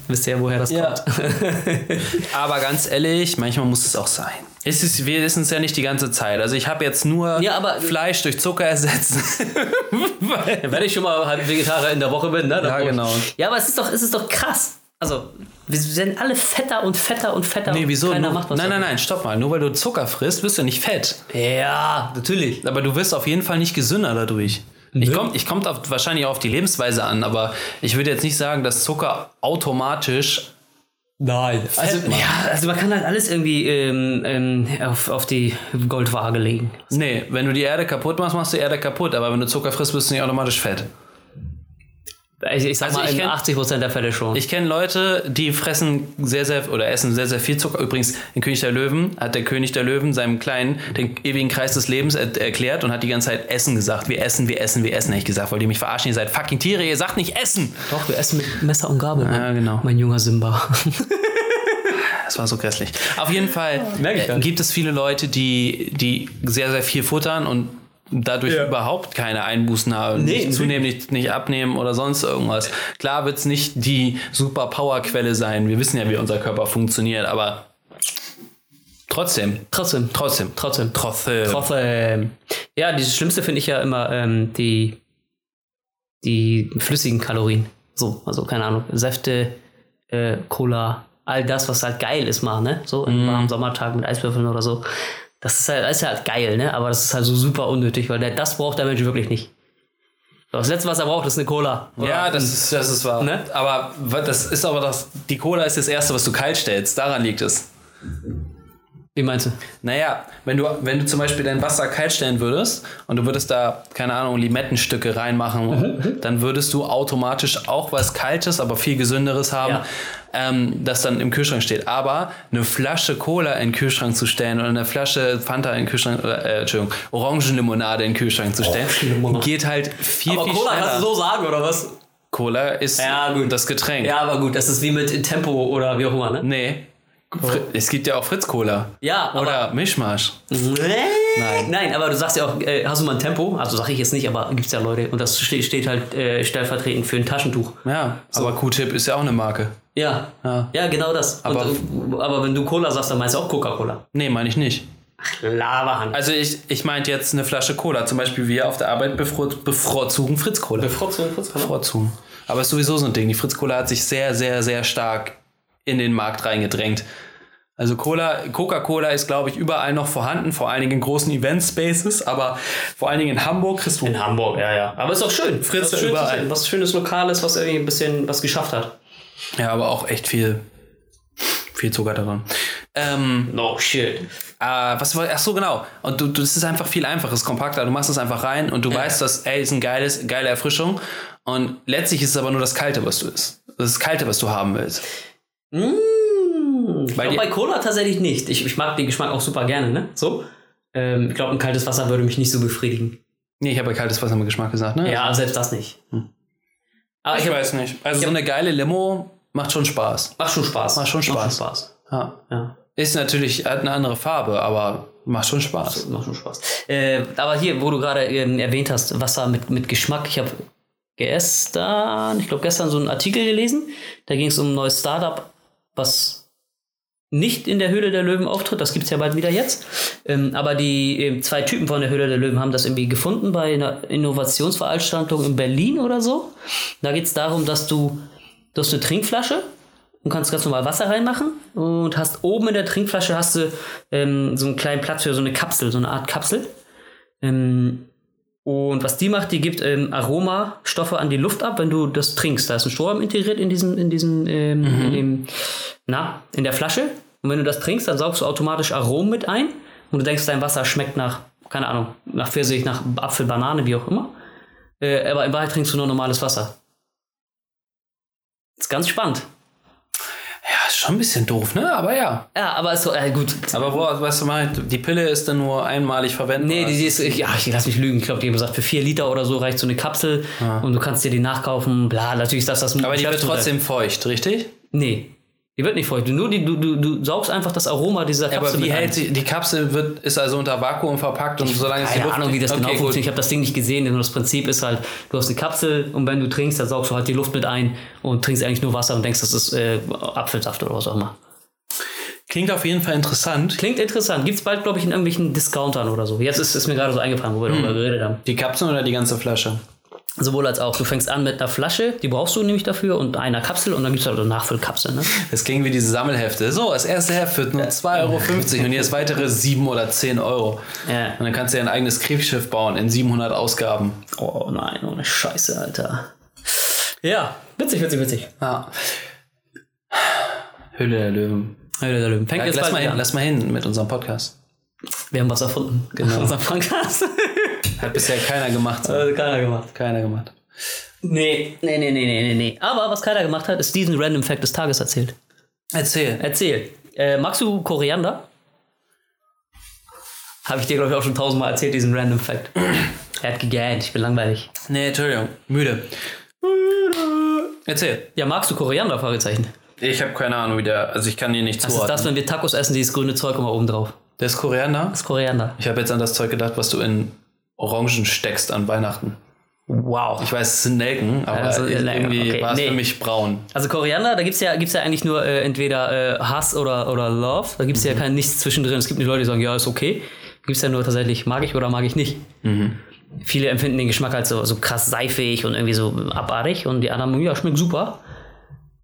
wisst ihr ja, woher das Ja. kommt. Aber ganz ehrlich, manchmal muss es auch sein. Es ist, wir wissen es ja nicht die ganze Zeit. Also ich habe jetzt nur Ja, aber- Fleisch durch Zucker ersetzt. Wenn ich schon mal halb Vegetarier in der Woche bin, ne? dann Ja, genau. Ja, aber es ist doch, es ist doch krass. Also, wir werden alle fetter und fetter und fetter. nee, wieso? Keiner Nur, macht was nein, nein, nein, stopp mal. Nur weil du Zucker frisst, wirst du nicht fett. Ja, natürlich. Aber du wirst auf jeden Fall nicht gesünder dadurch. Ich Nö. kommt, ich kommt auf, wahrscheinlich auch auf die Lebensweise an, aber ich würde jetzt nicht sagen, dass Zucker automatisch. Nein. Also, ja, also man kann halt alles irgendwie ähm, ähm, auf, auf die Goldwaage legen. Nee, wenn du die Erde kaputt machst, machst du die Erde kaputt. Aber wenn du Zucker frisst, bist du nicht automatisch fett. Ich, ich sag Also mal, ich in kenn- 80% der Fälle schon. Ich kenne Leute, die fressen sehr, sehr oder essen sehr, sehr viel Zucker. Übrigens, in König der Löwen hat der König der Löwen seinem Kleinen den ewigen Kreis des Lebens er erklärt und hat die ganze Zeit Essen gesagt. Wir essen, wir essen, wir essen. Hätte ich gesagt, wollt ihr mich verarschen? Ihr seid fucking Tiere, ihr sagt nicht Essen. Doch, wir essen mit Messer und Gabel. Ja, genau. Mein junger Simba. Das war so grässlich. Auf jeden Fall äh, gibt es viele Leute, die, die sehr, sehr viel futtern und dadurch Ja. überhaupt keine Einbußen haben, Nee, nicht zunehmen, nicht, nicht abnehmen oder sonst irgendwas. Klar wird es nicht die super Powerquelle sein. Wir wissen ja, wie unser Körper funktioniert, aber trotzdem, Trotzdem. trotzdem, Trotzdem. trotzdem. Trotzdem. Ja, das Schlimmste finde ich ja immer ähm, die, die flüssigen Kalorien. So, also keine Ahnung, Säfte, äh, Cola, all das, was halt geil ist mal, ne? So Mhm. in warmen Sommertagen mit Eiswürfeln oder so. Das ist halt, das ist halt geil, ne? Aber das ist halt so super unnötig, weil der, das braucht der Mensch wirklich nicht. Das letzte, was er braucht, ist eine Cola. Ja, das ist, das ist wahr. Ne? Aber das ist aber das. Die Cola ist das erste, was du kalt stellst. Daran liegt es. Wie meinst du? Naja, wenn du, wenn du zum Beispiel dein Wasser kalt stellen würdest und du würdest da, keine Ahnung, Limettenstücke reinmachen, dann würdest du automatisch auch was Kaltes, aber viel Gesünderes haben, Ja. ähm, das dann im Kühlschrank steht. Aber eine Flasche Cola in den Kühlschrank zu stellen oder eine Flasche Fanta in den Kühlschrank, oder, äh, Entschuldigung, Orangenlimonade in den Kühlschrank zu stellen, Orangenlimonade. geht halt viel, Aber viel Cola schneller. kannst du so sagen, oder was? Cola ist Ja, gut. das Getränk. Ja, aber gut, das ist wie mit Tempo oder wie auch immer, ne? Nee. Fri- Es gibt ja auch Fritz Cola. Ja, aber- Oder Mischmasch. Nein. Nein, aber du sagst ja auch, äh, hast du mal ein Tempo? Also sag ich jetzt nicht, aber gibt's ja Leute und das steht, steht halt äh, stellvertretend für ein Taschentuch. Ja, aber Q-Tip ist ja auch eine Marke. Ja. Ja. Ja, genau das. Aber- und, äh, aber wenn du Cola sagst, dann meinst du auch Coca-Cola. Nee, meine ich nicht. Laberhand. Also ich, ich meinte jetzt eine Flasche Cola. Zum Beispiel wir auf der Arbeit bevor, bevorzugen Fritz Cola. Bevorzugen. Aber ist sowieso so ein Ding. Die Fritz Cola hat sich sehr, sehr, sehr stark in den Markt reingedrängt. Also Cola, Coca-Cola ist, glaube ich, überall noch vorhanden, vor allen Dingen in großen Event-Spaces, aber vor allen Dingen in Hamburg kriegst du In Hamburg, ja, ja. Aber ist auch schön. Fritz Was schön überall. Was schönes Lokales, was irgendwie ein bisschen was geschafft hat. ja, aber auch echt viel, viel Zucker daran. Ähm, No shit. Äh, was war, ach so, genau. Und du, du, das ist einfach viel einfacher, es ist kompakter. Du machst es einfach rein und du weißt, dass, ey, ist ein geiles, geile Erfrischung. Und letztlich ist es aber nur das Kalte, was du isst. Das ist das Kalte, was du haben willst. Ich Bei glaube bei Cola tatsächlich nicht. Ich, ich mag den Geschmack auch super gerne, ne? So. Ähm, ich glaube, ein kaltes Wasser würde mich nicht so befriedigen. Nee, ich habe ja kaltes Wasser mit Geschmack gesagt, ne? Ja, selbst das nicht. Aber Ich, ich, hab, weiß nicht. Also so eine geile Limo macht schon Spaß. macht schon Spaß. Macht schon Spaß. Spaß. Ja. Ja, Ist natürlich, hat eine andere Farbe, aber macht schon Spaß. macht schon Spaß. Äh, aber hier, wo du gerade ähm, erwähnt hast, Wasser mit, mit Geschmack. Ich habe gestern, ich glaube gestern so einen Artikel gelesen. Da ging es um ein neues Startup, was nicht in der Höhle der Löwen auftritt. Das gibt es ja bald wieder jetzt. Ähm, aber die ähm, zwei Typen von der Höhle der Löwen haben das irgendwie gefunden bei einer Innovationsveranstaltung in Berlin oder so. Da geht es darum, dass du, du hast eine Trinkflasche und kannst ganz normal Wasser reinmachen und hast oben in der Trinkflasche hast du ähm, so einen kleinen Platz für so eine Kapsel, so eine Art Kapsel. Ähm, und was die macht, die gibt ähm, Aromastoffe an die Luft ab, wenn du das trinkst. Da ist ein Strohhalm integriert in diesem, in diesem, ähm, in dem, na, in der Flasche. Und wenn du das trinkst, dann saugst du automatisch Aromen mit ein und du denkst, dein Wasser schmeckt nach, keine Ahnung, nach Pfirsich, nach Apfel, Banane, wie auch immer. Äh, aber in Wahrheit trinkst du nur normales Wasser. Ist ganz spannend. Ja, ist schon ein bisschen doof, ne? Aber ja. Ja, aber ist so, äh, gut. Aber wo, weißt du mal, die Pille ist dann nur einmalig verwendet. Nee, die, die ist, ja, ich lass mich lügen. Ich glaube, die haben gesagt, für 4 Liter oder so reicht so eine Kapsel und du kannst dir die nachkaufen. Bla, natürlich ist das das aber die wird trotzdem feucht, richtig? Nee, die wird nicht feucht. Nur die, du, du, du saugst einfach das Aroma dieser Kapsel Aber wie hält sie, die Kapsel wird, ist also unter Vakuum verpackt und solange es die Keine Luft- Ahnung, wie das okay, genau gut. funktioniert. Ich habe das Ding nicht gesehen, nur das Prinzip ist halt, du hast eine Kapsel und wenn du trinkst, dann saugst du halt die Luft mit ein und trinkst eigentlich nur Wasser und denkst, das ist äh, Apfelsaft oder was auch immer. Klingt auf jeden Fall interessant. Klingt interessant. Gibt es bald, glaube ich, in irgendwelchen Discountern oder so. Jetzt ist es mir gerade so eingefallen, wo wir darüber geredet haben. Die Kapsel oder die ganze Flasche? Sowohl als auch. Du fängst an mit einer Flasche, die brauchst du nämlich dafür, und einer Kapsel und dann gibt es halt auch Nachfüllkapseln. Ne? Das klingt wie diese Sammelhefte. So, das erste Heft wird nur 2,50 Euro und jetzt weitere 7 oder 10 Euro. Ja. Und dann kannst du dir ein eigenes Krebsschiff bauen in 700 Ausgaben. Oh nein, ohne Scheiße, Alter. Ja, witzig, witzig, witzig. Ja. Hülle der Löwen. Höhle der Löwen. Fängt Ja, jetzt lass, mal hin, an. lass mal hin mit unserem Podcast. Wir haben was erfunden. Genau. Unser Podcast. Hat bisher keiner gemacht. So. also keiner gemacht. Keiner gemacht. Nee, nee, nee, nee, nee, nee, nee. Aber was keiner gemacht hat, ist diesen Random Fact des Tages erzählt. Erzähl. Erzähl. Äh, magst du Koriander? Habe ich dir, glaube ich, auch schon tausendmal erzählt, diesen Random Fact. er hat gegähnt, ich bin langweilig. Nee, Entschuldigung. Müde. Erzähl. Ja, magst du Koriander? Fragezeichen. Ich habe keine Ahnung, wie der. Also ich kann dir nicht Das ist zuordnen. das, wenn wir Tacos essen, dieses grüne Zeug immer oben drauf. Der ist Koriander. Das ist Koriander. Ich habe jetzt an das Zeug gedacht, was du in Orangen steckst an Weihnachten. Wow. Ich weiß, es sind Nelken, aber Also, Nelken, irgendwie okay. war es Nee. für mich braun. Also Koriander, da gibt es ja, gibt's ja eigentlich nur äh, entweder äh, Hass oder, oder Love. Da gibt es ja kein nichts zwischendrin. Es gibt die Leute, die sagen, ja, ist okay. Gibt es ja nur tatsächlich, mag ich oder mag ich nicht. Viele empfinden den Geschmack halt so, so krass seifig und irgendwie so abartig und die anderen, ja, schmeckt super.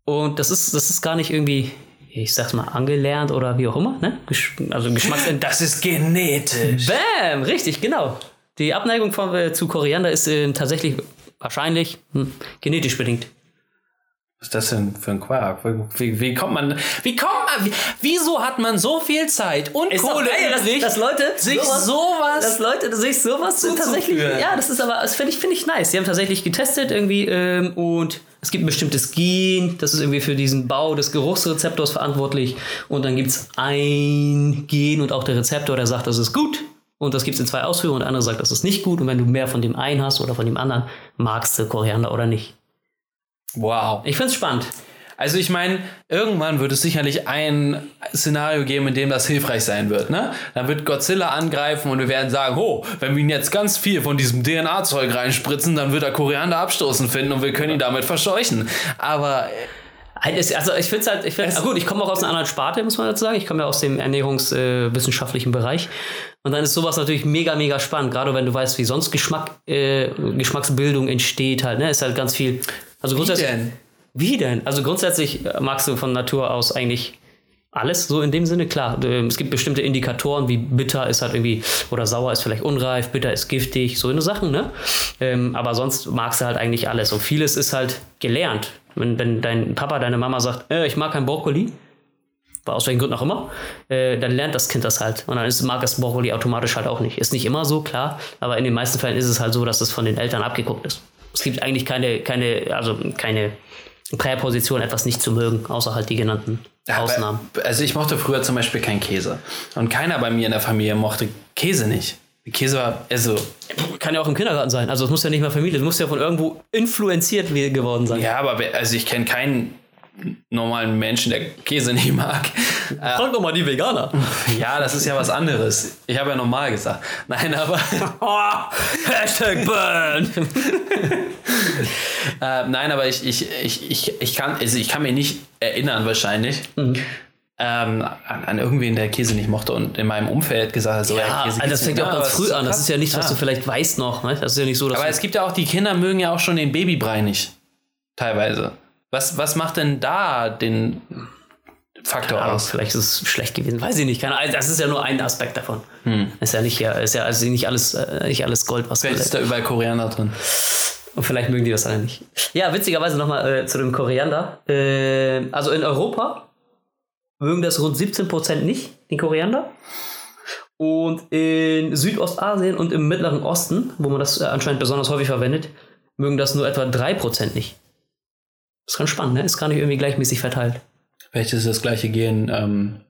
Und das ist, das ist gar nicht irgendwie, ich sag's mal, angelernt oder wie auch immer, ne? Also Geschmacks... Das ist genetisch. Bam, richtig, genau. Die Abneigung von, äh, zu Koriander ist äh, tatsächlich wahrscheinlich hm, genetisch bedingt. Was ist das denn für ein Quark? Wie, wie kommt man. Wie kommt man. Wie, wieso hat man so viel Zeit und Ist Kohle geil, dass, übrig, dass Leute sich sowas, sowas. dass Leute sich sowas tatsächlich ja das ist aber das finde ich finde ich nice sie haben tatsächlich getestet irgendwie ähm, und es gibt ein bestimmtes Gen das ist irgendwie für diesen Bau des Geruchsrezeptors verantwortlich und dann gibt es ein Gen und auch der Rezeptor der sagt das ist gut und das gibt es in zwei Ausführungen und der andere sagt das ist nicht gut und wenn du mehr von dem einen hast oder von dem anderen magst du Koriander oder nicht wow. ich finde es spannend Also ich meine, irgendwann wird es sicherlich ein Szenario geben, in dem das hilfreich sein wird. Ne? Dann wird Godzilla angreifen und wir werden sagen, oh, wenn wir ihn jetzt ganz viel von diesem DNA-Zeug reinspritzen, dann wird er Koriander abstoßen finden und wir können ihn damit verscheuchen. Aber es- Also ich finde es halt, ich find, ah, gut, ich komme auch aus einer anderen Sparte, muss man dazu sagen. Ich komme ja aus dem ernährungswissenschaftlichen Bereich. Und dann ist sowas natürlich mega, mega spannend, gerade wenn du weißt, wie sonst Geschmack, äh, Geschmacksbildung entsteht halt, ne? Ist halt ganz viel. Also wie grundsätzlich. denn? Wie denn? Also grundsätzlich äh, magst du von Natur aus eigentlich alles, so in dem Sinne, klar. Es gibt bestimmte Indikatoren, wie bitter ist halt irgendwie, oder sauer ist vielleicht unreif, bitter ist giftig, so eine Sachen, ne? Ähm, aber sonst magst du halt eigentlich alles. Und vieles ist halt gelernt. Wenn, wenn dein Papa, deine Mama sagt, äh, ich mag kein Brokkoli, aus welchen Gründen auch immer, äh, dann lernt das Kind das halt. Und dann ist, mag das Brokkoli automatisch halt auch nicht. Ist nicht immer so, klar, aber in den meisten Fällen ist es halt so, dass es von den Eltern abgeguckt ist. Es gibt eigentlich keine, keine, also keine Präposition, etwas nicht zu mögen, außer halt die genannten Ausnahmen. Aber, also ich mochte früher zum Beispiel keinen Käse. Und keiner bei mir in der Familie mochte Käse nicht. Käse war, also, Kann ja auch im Kindergarten sein. Also es muss ja nicht mal Familie, es muss ja von irgendwo influenziert geworden sein. ja, aber also ich kenne keinen normalen Menschen, der Käse nicht mag. Äh, Frag doch mal die Veganer. ja, das ist ja was anderes. Ich habe ja normal gesagt. Nein, aber Hashtag burn. äh, nein, aber ich, ich, ich, ich, ich kann, also ich kann mich nicht erinnern wahrscheinlich. Mhm. Ähm, an, an irgendwen, der Käse nicht mochte und in meinem Umfeld gesagt hat, so, Ja, ja, Käse also das fängt ja auch ganz früh an. Das ist ja nichts, was Ja. du vielleicht weißt noch. Ne? Das ist ja nicht so, dass Aber es gibt ja auch, die Kinder mögen ja auch schon den Babybrei nicht. Teilweise. Was, was macht denn da den Faktor aus? vielleicht ist es schlecht gewesen, weiß ich nicht. Keine Ahnung. Das ist ja nur ein Aspekt davon. Ist ja nicht, ja, ist ja also nicht alles, äh, nicht alles Gold, was Vielleicht ist da überall Koriander drin. Und vielleicht mögen die das alle nicht. Ja, witzigerweise nochmal äh, zu dem Koriander. Äh, also in Europa mögen das rund 17% nicht, den Koriander. Und in Südostasien und im Mittleren Osten, wo man das äh, anscheinend besonders häufig verwendet, mögen das nur etwa 3% nicht. Das ist ganz spannend, ne? Ist gar nicht irgendwie gleichmäßig verteilt. Vielleicht ist das gleiche Gen. Ähm,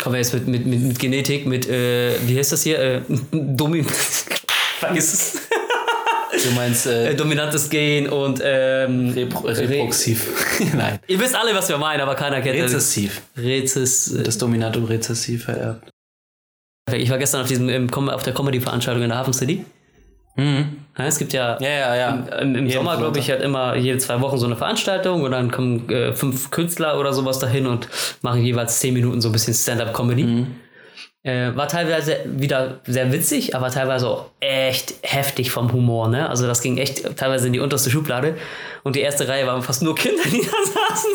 Kommen wir jetzt mit, mit, mit, mit Genetik, mit, äh, wie heißt das hier? Äh, Domi Vergiss es. du meinst Äh, äh, dominantes Gen und ähm, repro reproxiv. Nein. Ihr wisst alle, was wir meinen, aber keiner kennt das. Rezessiv. Rezess. Das Dominatum rezessiv vererbt. Ich war gestern auf, diesem, auf der Comedy-Veranstaltung in der Hafen City. Ja, es gibt ja, Ja, ja, ja. im, im Sommer, glaube ich, halt immer jede zwei Wochen so eine Veranstaltung und dann kommen äh, fünf Künstler oder sowas dahin und machen jeweils zehn Minuten so ein bisschen Stand-up-Comedy. Äh, war teilweise wieder sehr witzig, aber teilweise auch echt heftig vom Humor. Ne? Also das ging echt teilweise in die unterste Schublade. Und die erste Reihe waren fast nur Kinder, die da saßen.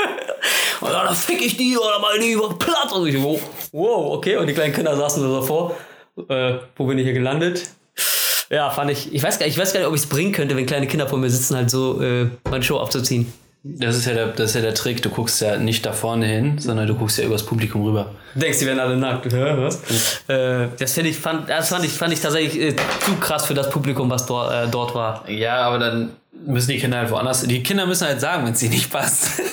und dann fick ich die oder mal die platt. Und ich, wow, wow, okay. Und die kleinen Kinder saßen da so vor. Äh, wo bin ich hier gelandet? Ja, fand ich. Ich weiß gar, ich weiß gar nicht, ob ich es bringen könnte, wenn kleine Kinder vor mir sitzen, halt so äh, meine Show aufzuziehen. Das ist, ja der, das ist ja der Trick. Du guckst ja nicht da vorne hin, sondern du guckst ja übers Publikum rüber. Denkst, die werden alle nackt. Hä, was? Äh, das finde ich, fand, das fand ich, fand ich tatsächlich äh, zu krass für das Publikum, was dort, äh, dort war. Ja, aber dann müssen die Kinder halt woanders. Die Kinder müssen halt sagen, wenn es ihnen nicht passt.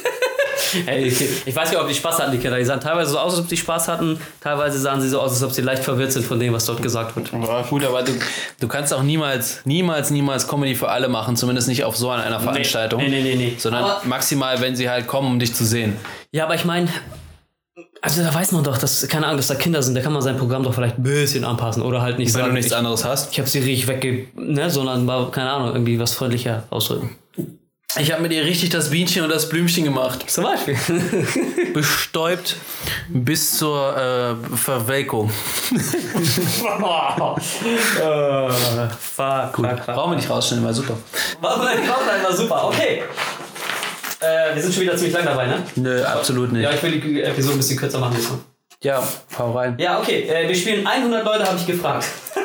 Ey, ich, weiß nicht, ob die Spaß hatten, die Kinder. Die sahen teilweise so aus, als ob die Spaß hatten. Teilweise sahen sie so aus, als ob sie leicht verwirrt sind von dem, was dort gesagt wird. Ja, gut, aber du, du kannst auch niemals, niemals, niemals Comedy für alle machen, zumindest nicht auf so einer Veranstaltung. Nee, nee, nee, nee. Sondern Aber- maximal, wenn sie halt kommen, um dich zu sehen. Ja, aber ich meine, also da weiß man doch, dass, keine Ahnung, dass da Kinder sind. Da kann man sein Programm doch vielleicht ein bisschen anpassen oder halt nicht Wenn du sagen, nichts ich, anderes hast. ich habe sie richtig wegge... Ne, sondern mal, keine Ahnung, irgendwie was freundlicher ausdrücken. Ich habe mit ihr richtig das Bienchen und das Blümchen gemacht. Zum Beispiel. Bestäubt bis zur äh, Verwelkung. äh, fuck, fuck, fuck. Brauchen wir nicht rausstellen, war super. War, war, war super, okay. Äh, wir sind schon wieder ziemlich lang dabei, ne? Nö, absolut nicht. Ja, ich will die Episode ein bisschen kürzer machen. diesmal. Ja, hau rein. Ja, okay. Äh, wir spielen 100 Leute, habe ich gefragt.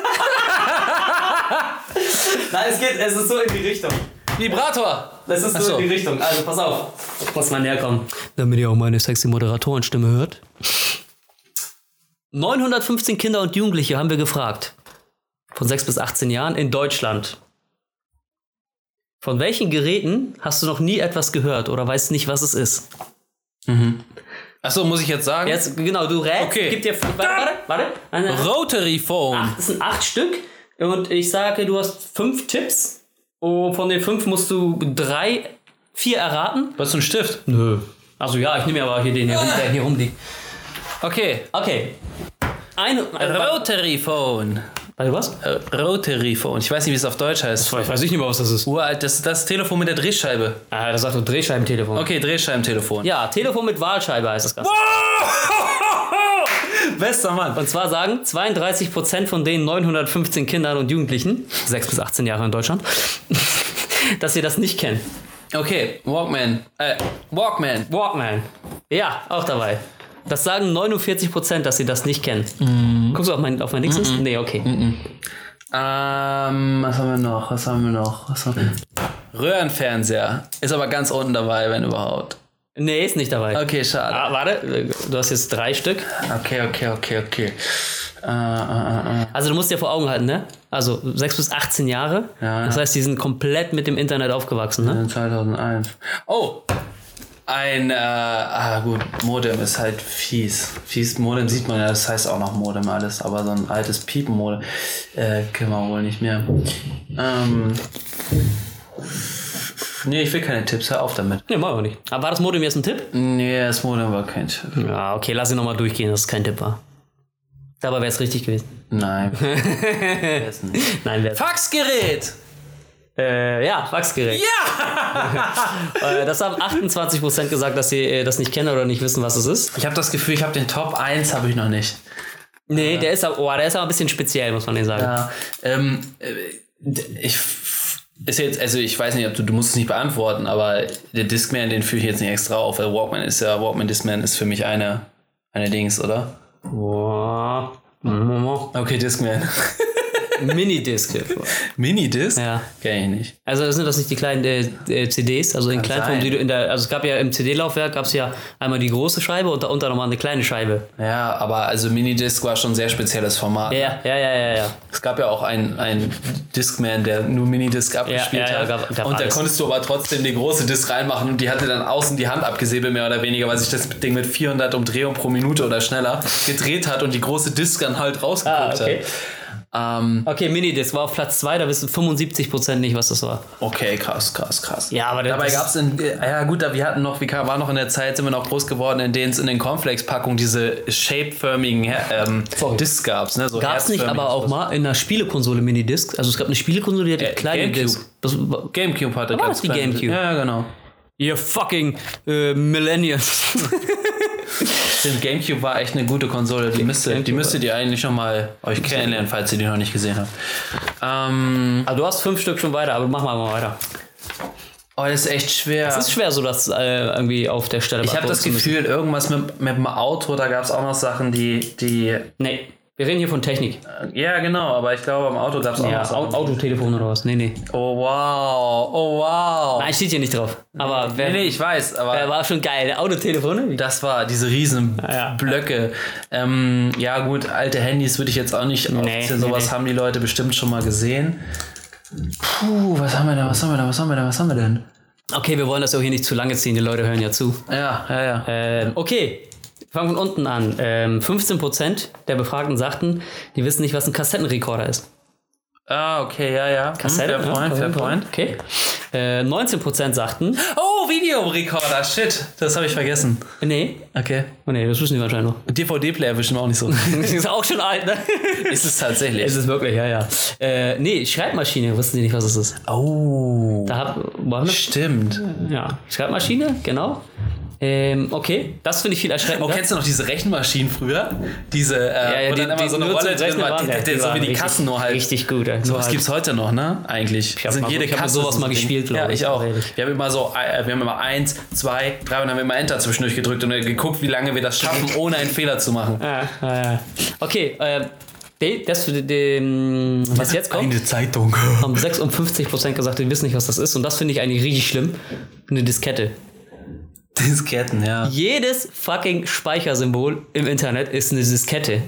Nein, es geht, es ist so in die Richtung. Vibrator! Das ist so die Richtung. Also pass auf. Ich muss mal näher kommen. Damit ihr auch meine sexy Moderatorenstimme hört. 915 Kinder und Jugendliche haben wir gefragt. Von 6 bis 18 Jahren in Deutschland. Von welchen Geräten hast du noch nie etwas gehört oder weißt nicht, was es ist? Achso, muss ich jetzt sagen? Jetzt, genau, du rätst. Okay. Gib dir, warte, warte, warte. Eine, Rotary Phone. Das sind acht Stück. Und ich sage, du hast fünf Tipps. Und von den fünf musst du drei, vier erraten. Was für ein Stift? Nö. Also ja, ich nehme aber hier den, hier, rum- der hier rumliegt. Okay. Okay. Eine. Rotary Phone. Warte, was? Äh, Rotary Phone. Ich weiß nicht, wie es auf Deutsch heißt. Ich weiß nicht mehr, was das ist. Uralt, das ist das Telefon mit der Drehscheibe. Ah, das sagt so Drehscheibentelefon. Okay, Drehscheibentelefon. Ja, Telefon mit Wahlscheibe heißt das Ganze. Bester Mann. Und zwar sagen 32% von den 915 Kindern und Jugendlichen, 6 bis 18 Jahre in Deutschland, dass sie das nicht kennen. Okay, Walkman. Äh, Walkman. Walkman. Ja, auch dabei. Das sagen 49%, dass sie das nicht kennen. Guckst du auf mein, auf mein Dings? Nee, okay. Ähm, was haben wir noch? Was haben wir noch? Was haben wir? Röhrenfernseher. Ist aber ganz unten dabei, wenn überhaupt. Nee, ist nicht dabei. Okay, schade. Ah, warte, du hast jetzt drei Stück. Okay, okay, okay, okay. Äh, äh, äh. Also du musst dir vor Augen halten, ne? Also 6 bis 18 Jahre. Ja. Das heißt, die sind komplett mit dem Internet aufgewachsen, ne? 2001. Oh! Ein, äh, ah gut, Modem ist halt fies. Fies Modem sieht man ja, das heißt auch noch Modem alles, aber so ein altes Piepen-Modem äh, können wir wohl nicht mehr. Ähm, nee, ich will keine Tipps, hör auf damit. Nee, machen wir nicht. Aber war das Modem jetzt ein Tipp? Nee, das Modem war kein Tipp. Ja, okay, lass ihn nochmal durchgehen, dass es kein Tipp war. Dabei wäre es richtig gewesen. Nein. Nein, wäre Faxgerät! Äh, ja, Faxgerät. Ja! äh, das haben 28% gesagt, dass sie äh, das nicht kennen oder nicht wissen, was es ist. Ich habe das Gefühl, ich habe den Top 1 habe ich noch nicht. Nee, der ist aber, oh, der ist aber ein bisschen speziell, muss man den sagen. Ja, ähm, äh, ich ist jetzt, also ich weiß nicht, ob du, du musst es nicht beantworten, aber der Discman, den führe ich jetzt nicht extra auf, weil Walkman ist ja, Walkman Discman ist für mich eine, eine Dings, oder? Okay, Discman. Minidisc. Minidisc? Ja. Kenn ich nicht. Also sind das nicht die kleinen äh, äh, CDs, also in Kleinform, die du in der, also es gab ja im CD-Laufwerk gab es ja einmal die große Scheibe und darunter nochmal eine kleine Scheibe. Ja, aber also Minidisc war schon ein sehr spezielles Format. Ja, ja, ja, ja, ja. Es gab ja auch einen, einen Discman, der nur Minidisc abgespielt ja, ja, hat. gab- gab und da alles. konntest du aber trotzdem die große Disc reinmachen und die hatte dann außen die Hand abgesäbelt, mehr oder weniger, weil sich das Ding mit 400 Umdrehungen pro Minute oder schneller gedreht hat und die große Disc dann halt rausgeguckt Ah, okay. hat. Ähm, Okay, Minidisc war auf Platz 2, da wissen 75% nicht, was das war. okay, krass, krass, krass. Ja, aber das- Dabei gab es in, äh, ja gut, wir hatten noch, wir war noch in der Zeit, sind wir noch groß geworden, in denen es in den Cornflakes-Packungen diese shape-förmigen ähm, Sorry. Discs gab. Ne? So Gab es nicht aber auch mal in einer Spielekonsole Minidisc? Also es gab eine Spielekonsole, die hatte Äh, kleine Gamecube. Disc. Das war, Gamecube hatte war ganz das die Gamecube? Ja, genau. Ihr fucking äh, Millennials. Stimmt, Gamecube war echt eine gute Konsole. Die, müsste, die müsstet ihr eigentlich schon mal euch kennenlernen, falls ihr die noch nicht gesehen habt. Ähm, also du hast fünf Stück schon weiter, aber mach mal mal weiter. oh, das ist echt schwer. Es ist schwer, so das äh, irgendwie auf der Stelle ich habe das. Gefühl, irgendwas mit, mit dem Auto, da gab es auch noch Sachen, die, die. Nee, wir reden hier von Technik. Ja, genau, aber ich glaube, am Auto gab es auch Ja. Au- Autotelefon oder was? Nee, nee. Oh, wow. Oh, wow. Nein, steht hier nicht drauf. Aber wer, nee, nee, ich weiß, aber. war schon geil? Autotelefone? Das war diese riesen ja. Blöcke. Ähm, ja, gut, alte Handys würde ich jetzt auch nicht nee, Sowas nee. haben die Leute bestimmt schon mal gesehen. Puh, was haben wir da, was haben wir da, was haben wir da, was haben wir denn? Okay, wir wollen das auch hier nicht zu lange ziehen, die Leute hören ja zu. Ja, ja, ja. Ähm, okay, fangen von unten an. Ähm, 15% der Befragten sagten, die wissen nicht, was ein Kassettenrekorder ist. Ah, okay, ja, ja. Kassette? Hm, fair point, fair point. Okay. Äh, 19% sagten, Oh, Videorekorder, shit. Das habe ich vergessen. nee, Okay. oh nee, das wissen die wahrscheinlich noch. DVD-Player bestimmt auch nicht so. Ist auch schon alt, ne? ist es tatsächlich. ist es wirklich, ja, ja. Äh, nee, Schreibmaschine, wissen die nicht, was es ist. oh. Da hab, war Stimmt. ja, Schreibmaschine, genau. Ähm, okay, das finde ich viel erschreckender. Oh, kennst du noch diese Rechenmaschinen früher? Diese, äh, ja, wo die- dann immer die so eine Rolle drin war, waren, die, ja, die, so wie die richtig- Kassen nur halt. richtig gut, ey. So was halt- gibt's heute noch, ne? Eigentlich. Ich hab Sind mal- jede ich hab Kasse sowas so mal gespielt, glaub Ja, ich, auch. ehrlich. Wir haben immer so, äh, wir haben immer eins, zwei, drei und dann haben wir immer Enter zwischendurch gedrückt und geguckt, wie lange wir das schaffen, ohne einen Fehler zu machen. Ja, ja, ja. Okay, äh, das, de, was jetzt kommt, Zeitung. haben 56% gesagt, die wissen nicht, was das ist. Und das finde ich eigentlich richtig schlimm. Eine Diskette. Disketten, ja. Jedes fucking Speichersymbol im Internet ist eine Diskette.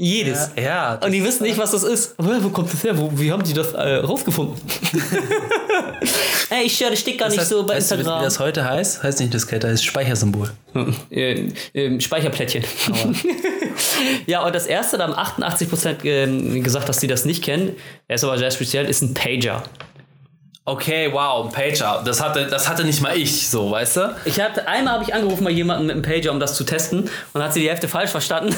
Jedes. Ja, Und die wissen nicht, was das ist. Wo, kommt das her? Wo, wie haben die das äh, rausgefunden? Ey, ich höre, das steht gar nicht heißt, so bei weißt du, wie Instagram. das heute heißt? Heißt nicht Diskette, heißt Speichersymbol. äh, äh, Speicherplättchen. ja, und das erste, da haben 88% ähm, gesagt, dass sie das nicht kennen. Er ist aber sehr speziell, ist ein Pager. Okay, wow, ein Pager. Das hatte, das hatte nicht mal ich, so, weißt du? Ich hatte, einmal habe ich angerufen bei jemandem mit einem Pager, um das zu testen. Und hat sie die Hälfte falsch verstanden.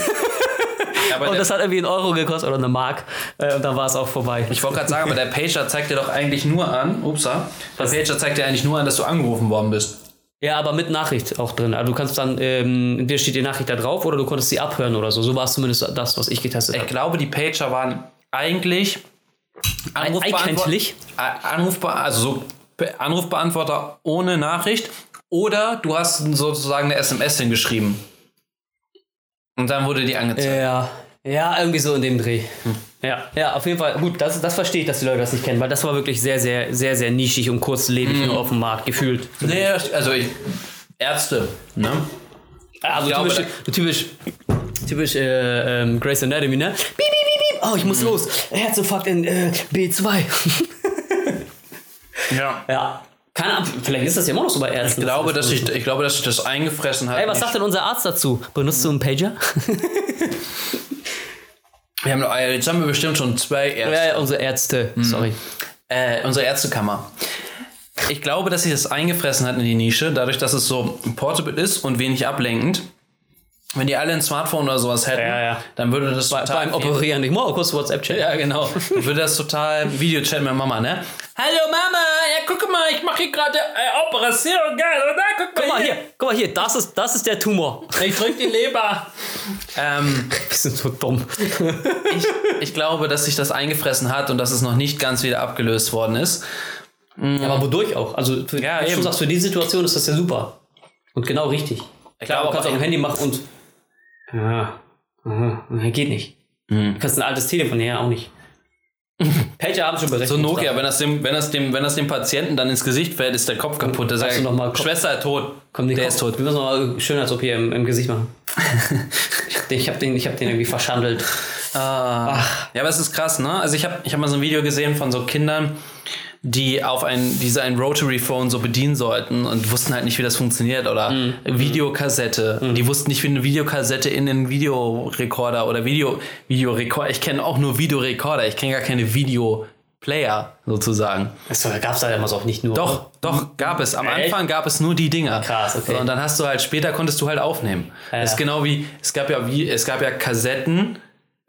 Aber und das hat irgendwie einen Euro gekostet oder eine Mark. Äh, und dann war es auch vorbei. ich wollte gerade sagen, aber der Pager zeigt dir doch eigentlich nur an, upsa, der Pager zeigt dir eigentlich nur an, dass du angerufen worden bist. Ja, aber mit Nachricht auch drin. Also du kannst dann, ähm, entweder steht die Nachricht da drauf oder du konntest sie abhören oder so. So war es zumindest das, was ich getestet Ich habe. glaube, die Pager waren eigentlich Äh, Anrufbe also so Be- Anrufbeantworter ohne Nachricht oder du hast sozusagen eine SMS hingeschrieben. Und dann wurde die angezeigt. Ja, ja, irgendwie so in dem Dreh. Ja, ja, auf jeden Fall. Gut, das, das verstehe ich, dass die Leute das nicht kennen, weil das war wirklich sehr, sehr, sehr, sehr nischig und kurzlebig nur auf dem Markt gefühlt. Nee, also ich, Ärzte, ne? Also typisch, typisch, typisch äh, ähm, Grey's Anatomy, ne? Piep. Oh, ich muss los. Herzinfarkt in äh, B2. Ja. ja. Keine Ahnung, vielleicht ist das ja immer noch so bei Ärzten. Ich glaube, dass ich, ich glaube, dass ich das eingefressen habe. Ey, was sagt denn unser Arzt dazu? Benutzt du einen Pager? wir haben, äh, jetzt haben wir bestimmt schon zwei Ärzte. ja, ja, unsere Ärzte. Sorry. Äh, unsere Ärztekammer. Ich glaube, dass sich das eingefressen hat in die Nische, dadurch, dass es so portable ist und wenig ablenkend. Wenn die alle ein Smartphone oder sowas hätten, Ja, ja. dann würde das Beim total Operieren nicht. Mal kurz WhatsApp-Chat. Ja, genau. Dann würde das total Videochat mit Mama, ne? Hallo Mama, ja guck mal, ich mache hier gerade äh, Operation, geil, oder? Guck mal, Guck mal hier, guck mal hier, das ist, das ist der Tumor. Ich drück die Leber. ähm, Wir sind so dumm. ich, ich glaube, dass sich das eingefressen hat und dass es noch nicht ganz wieder abgelöst worden ist. Aber wodurch auch? Also, für, Ja, du sagst, für die Situation ist das ja super. Und genau richtig. Klar, glaube, du kannst auch ein Handy machen und. Ja, aha, geht nicht. Mhm. Du kannst ein altes Telefon, ja, auch nicht. Pager haben schon berechnet. So Nokia, wenn das, dem, wenn, das dem, wenn das dem Patienten dann ins Gesicht fällt, ist der Kopf kaputt. Der Sagst du noch mal Kopf- Schwester tot. Komm, der Kopf- ist tot. Wir müssen mal schön als OP im, im Gesicht machen. ich habe den, ich hab den irgendwie verschandelt. Ja, aber es ist krass, ne? Also ich habe ich hab mal so ein Video gesehen von so Kindern, die auf ein, diese ein Rotary Phone so bedienen sollten und wussten halt nicht, wie das funktioniert oder Videokassette. Die wussten nicht, wie eine Videokassette in den Videorekorder oder Video Videorekorder. Ich kenne auch nur Videorekorder. Ich kenne gar keine Videoplayer sozusagen. Das gab es da damals auch nicht nur. Doch, doch, gab es. Am Echt? Anfang gab es nur die Dinger. Krass, okay. So, und dann hast du halt, später konntest du halt aufnehmen. Ja. Ist genau wie, es gab ja wie, es gab ja Kassetten.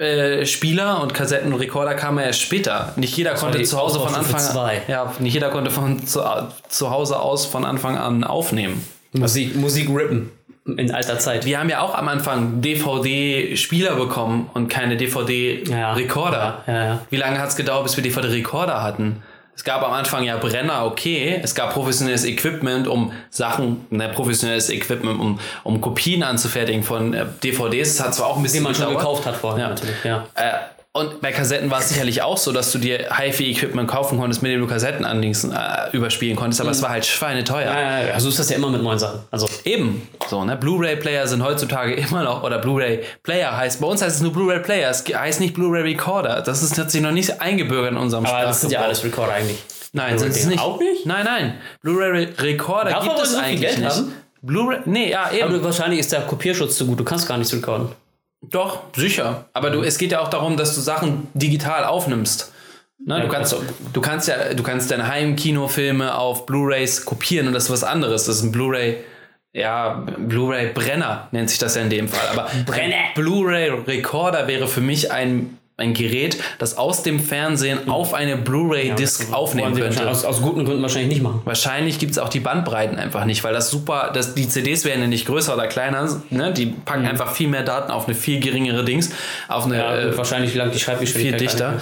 Äh, Spieler und Kassettenrekorder kamen ja erst später. Nicht jeder konnte zu Hause von Anfang an, ja, nicht jeder konnte von zu, zu Hause aus von Anfang an aufnehmen. Musik, Musik rippen. In alter Zeit. Wir haben ja auch am Anfang DVD-Spieler bekommen und keine DVD-Rekorder. Ja, ja, ja. Wie lange hat es gedauert, bis wir DVD-Rekorder hatten? Es gab am Anfang ja Brenner, okay. Es gab professionelles Equipment, um Sachen, ne, professionelles Equipment, um, um Kopien anzufertigen von äh, DVDs. Das hat zwar auch ein bisschen Den man schon gekauft hat vorher Ja. natürlich. Ja. Äh, und bei Kassetten war es sicherlich auch so, dass du dir HiFi-Equipment kaufen konntest, mit dem du Kassetten anlings, äh, überspielen konntest, aber es war halt schweineteuer. Ja, ja, ja. Also ist das ja immer mit neuen Sachen. Also Eben. So, ne? Blu-ray-Player sind heutzutage immer noch, oder Blu-ray-Player heißt, bei uns heißt es nur Blu-ray-Player, es heißt nicht Blu-ray-Recorder. Das ist hat sich noch nicht eingebürgert in unserem aber das sind ja alles Recorder eigentlich. Nein, sind es nicht. Auch nicht? Nein, nein. Blu-ray-Recorder gibt es so eigentlich nicht. Blu-ray, nee, ja, eben. Aber wahrscheinlich ist der Kopierschutz zu gut. Du kannst gar nichts recorden. Doch, sicher. Aber du, es geht ja auch darum, dass du Sachen digital aufnimmst. Ne, Ja, du, kannst, du kannst ja, du kannst deine Heimkinofilme auf Blu-rays kopieren und das ist was anderes. Das ist ein Blu-ray, ja, Blu-ray-Brenner nennt sich das ja in dem Fall. Aber Brenner. Blu-ray-Recorder wäre für mich ein ein Gerät, das aus dem Fernsehen auf eine Blu-ray-Disc aufnehmen Wollen sie könnte. Aus, aus guten Gründen wahrscheinlich nicht machen. Wahrscheinlich gibt es auch die Bandbreiten einfach nicht, weil das super, das, die CDs werden ja nicht größer oder kleiner, ne? die packen einfach viel mehr Daten auf eine viel geringere Dings, auf eine Ja, äh, wahrscheinlich lang die viel Schreibgeschwindigkeit. dichter.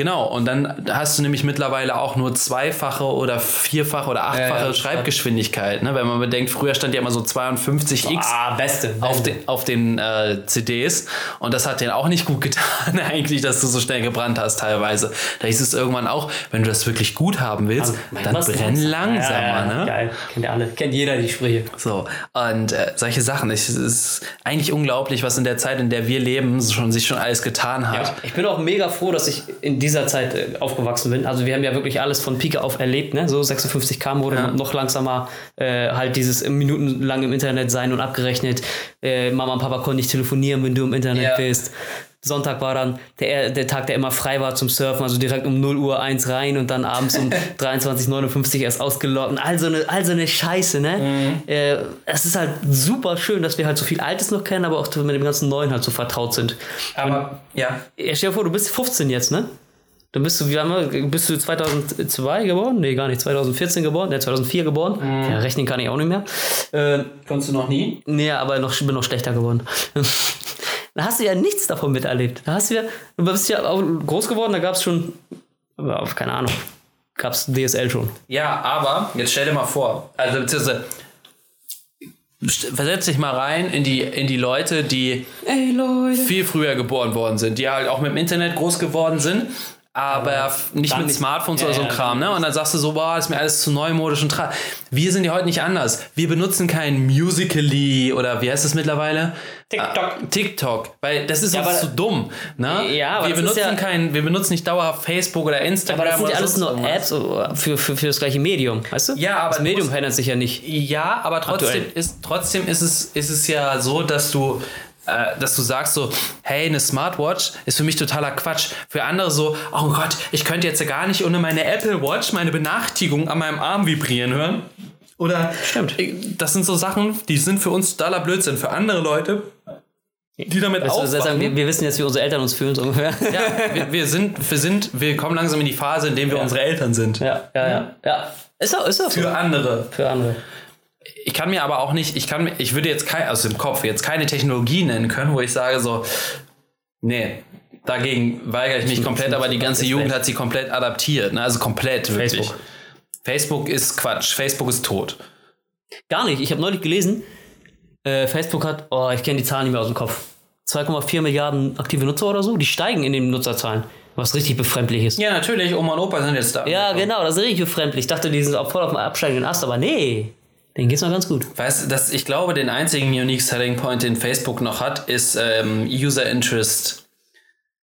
Genau, und dann hast du nämlich mittlerweile auch nur zweifache oder vierfache oder achtfache ja, Schreibgeschwindigkeit. Ne? Wenn man bedenkt, früher stand ja immer so 52x Ah, beste. auf beste. den, auf den äh, CDs und das hat denen auch nicht gut getan, eigentlich, dass du so schnell gebrannt hast teilweise. Da hieß es irgendwann auch, wenn du das wirklich gut haben willst, dann Was brenn langsam. langsamer. Ja, ja, ne? Geil. Kennt ihr alle. Kennt jeder die Sprüche. So, und äh, solche Sachen. Es ist eigentlich unglaublich, was in der Zeit, in der wir leben, schon, sich schon alles getan hat. Ja, ich bin auch mega froh, dass ich in dieser Zeit äh, aufgewachsen bin. Also wir haben ja wirklich alles von Pike auf erlebt. Ne? So 56 km wurde noch langsamer. Äh, halt dieses minutenlang im Internet sein und abgerechnet. Äh, Mama und Papa konnten nicht telefonieren, wenn du im Internet Ja. bist. Sonntag war dann der, der Tag, der immer frei war zum Surfen, also direkt um 0 Uhr 1 rein und dann abends um 23.59 Uhr erst ausgeloggt. Und all so eine, all so eine Scheiße, ne? Äh, es ist halt super schön, dass wir halt so viel Altes noch kennen, aber auch mit dem ganzen Neuen halt so vertraut sind. Aber, ja. Ja, stell dir vor, du bist 15 jetzt, ne? Dann bist du, wie lange, bist du 2002 geboren? Nee, gar nicht. 2014 geboren? Ne, 2004 geboren. Ja, rechnen kann ich auch nicht mehr. Äh, Konntest du noch nie? nee, aber noch, bin noch schlechter geworden. da hast du ja nichts davon miterlebt. Da hast du ja, du bist ja auch groß geworden, da gab es schon, aber auf keine Ahnung, gab es DSL schon. Ja, aber jetzt stell dir mal vor, also beziehungsweise versetz dich mal rein in die, in die Leute, die Ey, Leute. viel früher geboren worden sind, die halt auch mit dem Internet groß geworden sind, aber f- nicht mit nicht- Smartphones Ja, oder so ja, Kram, ne? Und dann sagst du so, boah, ist mir alles zu neumodisch und tra. Wir sind ja heute nicht anders. Wir benutzen kein Musically oder wie heißt es mittlerweile? TikTok. Ah, TikTok, weil das ist Ja, uns aber- zu dumm, ne? Ja, aber wir benutzen kein, wir benutzen nicht dauerhaft Facebook oder Instagram Aber das sind oder ja alles nur. Apps für, für, für das gleiche Medium, weißt du? Ja, aber das Medium verändert sich ja nicht. Ja, aber trotzdem Aktuell. ist, trotzdem ist es, ist es ja so, dass du, dass du sagst so, hey, eine Smartwatch ist für mich totaler Quatsch. Für andere so, oh Gott, ich könnte jetzt ja gar nicht ohne meine Apple Watch meine Benachrichtigung an meinem Arm vibrieren hören. Oder Stimmt. äh, das sind so Sachen, die sind für uns totaler Blödsinn. Für andere Leute, die damit Weißt aufwachen. wir, wir wissen jetzt, wie unsere Eltern uns fühlen, so ungefähr. ja, wir, wir sind, wir sind, wir kommen langsam in die Phase, in der wir unsere Eltern sind. Ja, ja, ja. ja. Ist auch, ist auch so. Für andere. Für andere. Ich kann mir aber auch nicht, ich kann ich würde jetzt kein, aus dem Kopf jetzt keine Technologie nennen können, wo ich sage so, nee, dagegen weigere ich mich komplett, aber die ganze Jugend hat sie komplett adaptiert, ne? also komplett wirklich. Facebook. Facebook ist Quatsch, Facebook ist tot. Gar nicht. Ich habe neulich gelesen, äh, Facebook hat, oh, ich kenne die Zahlen nicht mehr aus dem Kopf. 2,4 Milliarden aktive Nutzer oder so, die steigen in den Nutzerzahlen. Was richtig befremdlich ist. Ja, natürlich, Oma und Opa sind jetzt da. Ja, genau, das ist richtig befremdlich. Ich dachte, die sind auch voll auf dem absteigenden Ast, aber nee, denen geht's noch ganz gut. Weißt du, ich glaube, den einzigen Unique Selling Point, den Facebook noch hat, ist ähm, User Interest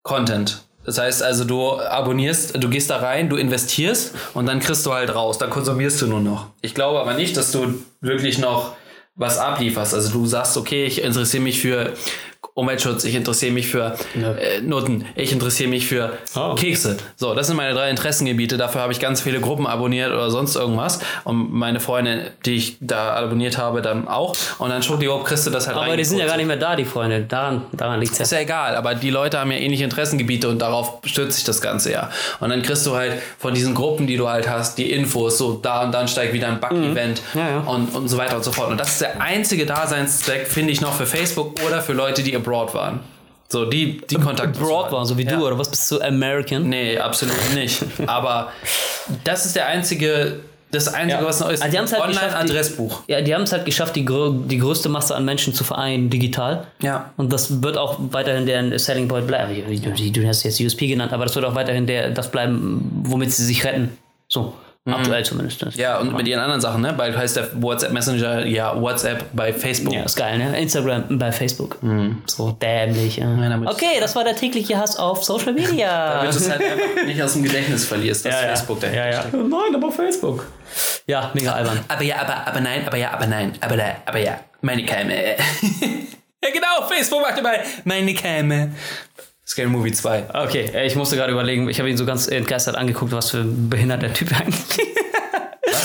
Content. Das heißt also, du abonnierst, du gehst da rein, du investierst und dann kriegst du halt raus, dann konsumierst du nur noch. Ich glaube aber nicht, dass du wirklich noch was ablieferst. Also du sagst, okay, ich interessiere mich für Umweltschutz, ich interessiere mich für Ja. äh, Noten, ich interessiere mich für Oh. Kekse. So, das sind meine drei Interessengebiete. Dafür habe ich ganz viele Gruppen abonniert oder sonst irgendwas. Und meine Freunde, die ich da abonniert habe, dann auch. Und dann schon, kriegst du das halt Aber die sind ja gar nicht mehr da, die Freunde. Daran, daran liegt's ja. Ist ja egal, aber die Leute haben ja ähnliche Interessengebiete und darauf stützt sich das Ganze ja. Und dann kriegst du halt von diesen Gruppen, die du halt hast, die Infos, so da und dann steigt wieder ein Bug-Event Mhm. Ja, ja. Und, und so weiter und so fort. Und das ist der einzige Daseinszweck, finde ich, noch für Facebook oder für Leute, die abroad waren. So, die, die Kontakt. Broad war, so wie Ja. du, oder was bist du, American? Nee, absolut nicht. Aber das ist der einzige, das Einzige, Ja. was noch ist. Also halt Online-Adressbuch. Ja, die haben es halt geschafft, die, die größte Masse an Menschen zu vereinen, digital. Ja. Und das wird auch weiterhin der Selling Point bleiben. Wie- Du hast jetzt USP genannt, aber das wird auch weiterhin der, das bleiben, womit sie sich retten. So, aktuell zumindest. Mhm. Ja, und mit ihren anderen Sachen, ne? Bald heißt der WhatsApp Messenger ja WhatsApp bei Facebook. Ja, ist geil, ne? Instagram bei Facebook. So dämlich. Ja. Okay, das war der tägliche Hass auf Social Media. Damit du es halt einfach nicht aus dem Gedächtnis verlierst, dass Facebook dahinter ja, ja. steckt. Nein, aber Facebook. Ja, mega albern. Aber ja, aber, aber nein, aber ja, aber nein, aber da, aber ja, meine Keime. ja genau, Facebook macht immer meine Keime. Scale Movie 2. Okay, ich musste gerade überlegen, ich habe ihn so ganz entgeistert angeguckt, was für ein behinderter Typ eigentlich.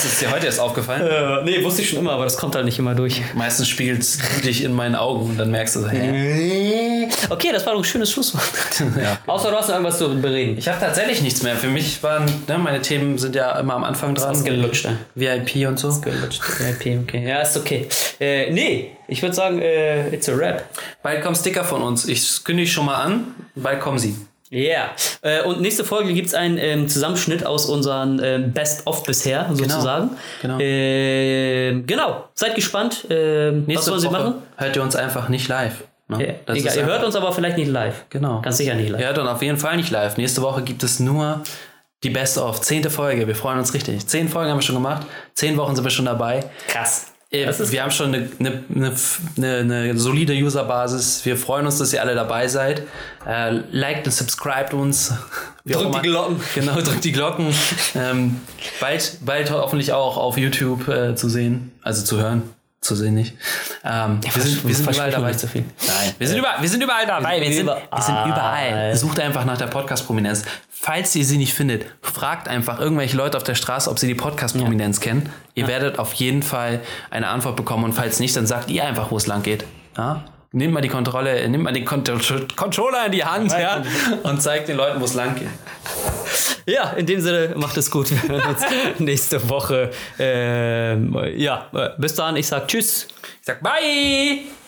Was ist dir heute erst aufgefallen? Äh, nee, wusste ich schon immer, aber das kommt halt nicht immer durch. Meistens spiegelt es dich in meinen Augen und dann merkst du so, hä? Okay, das war doch ein schönes Schlusswort. Ja. Außer du hast noch irgendwas zu bereden. Ich habe tatsächlich nichts mehr. Für mich waren, ne, meine Themen sind ja immer am Anfang dran. Ist gelutscht, ne? VIP und so. Gelutscht. Okay, okay. Ja, ist okay. Äh, nee, ich würde sagen, äh, it's a rap. Bald kommen Sticker von uns. Ich kündige schon mal an. Bald kommen sie. Ja. Yeah. Äh, und nächste Folge gibt es einen ähm, Zusammenschnitt aus unseren ähm, Best-of bisher, sozusagen. genau. Ähm, genau. Seid gespannt. Ähm, was Nächste wollen sie Woche machen? hört ihr uns einfach nicht live. Ne? Das egal, ihr hört uns aber vielleicht nicht live. Genau. Ganz sicher nicht live. Ihr hört uns auf jeden Fall nicht live. Nächste Woche gibt es nur die Best-of. Zehnte Folge. Wir freuen uns richtig. Zehn Folgen haben wir schon gemacht. Zehn Wochen sind wir schon dabei. Krass. Äh, wir haben schon eine, eine, eine, eine, solide Userbasis. Wir freuen uns, dass ihr alle dabei seid. Äh, liked und subscribt uns. Wie Drückt die. Glocken. Genau, drückt die Glocken. ähm, bald, bald hoffentlich auch auf YouTube äh, zu sehen. Also zu hören. Zu sehen nicht. Ähm, wir sind, wir sind überall dabei. so viel. Nein, wir sind, überall, wir sind überall dabei. Wir sind, wir sind überall. überall. Sucht einfach nach der Podcast-Prominenz. Falls ihr sie nicht findet, fragt einfach irgendwelche Leute auf der Straße, ob sie die Podcast-Prominenz kennen. Ihr werdet auf jeden Fall eine Antwort bekommen und falls nicht, dann sagt ihr einfach, wo es lang geht. Ja? Nehmt mal die Kontrolle, nehmt mal den Kont Controller in die Hand ja? und zeigt den Leuten, wo es lang geht. Ja, in dem Sinne, macht es gut. Wir hören uns nächste Woche. Ähm, ja, äh, bis dann. Ich sag Tschüss. Ich sag Bye!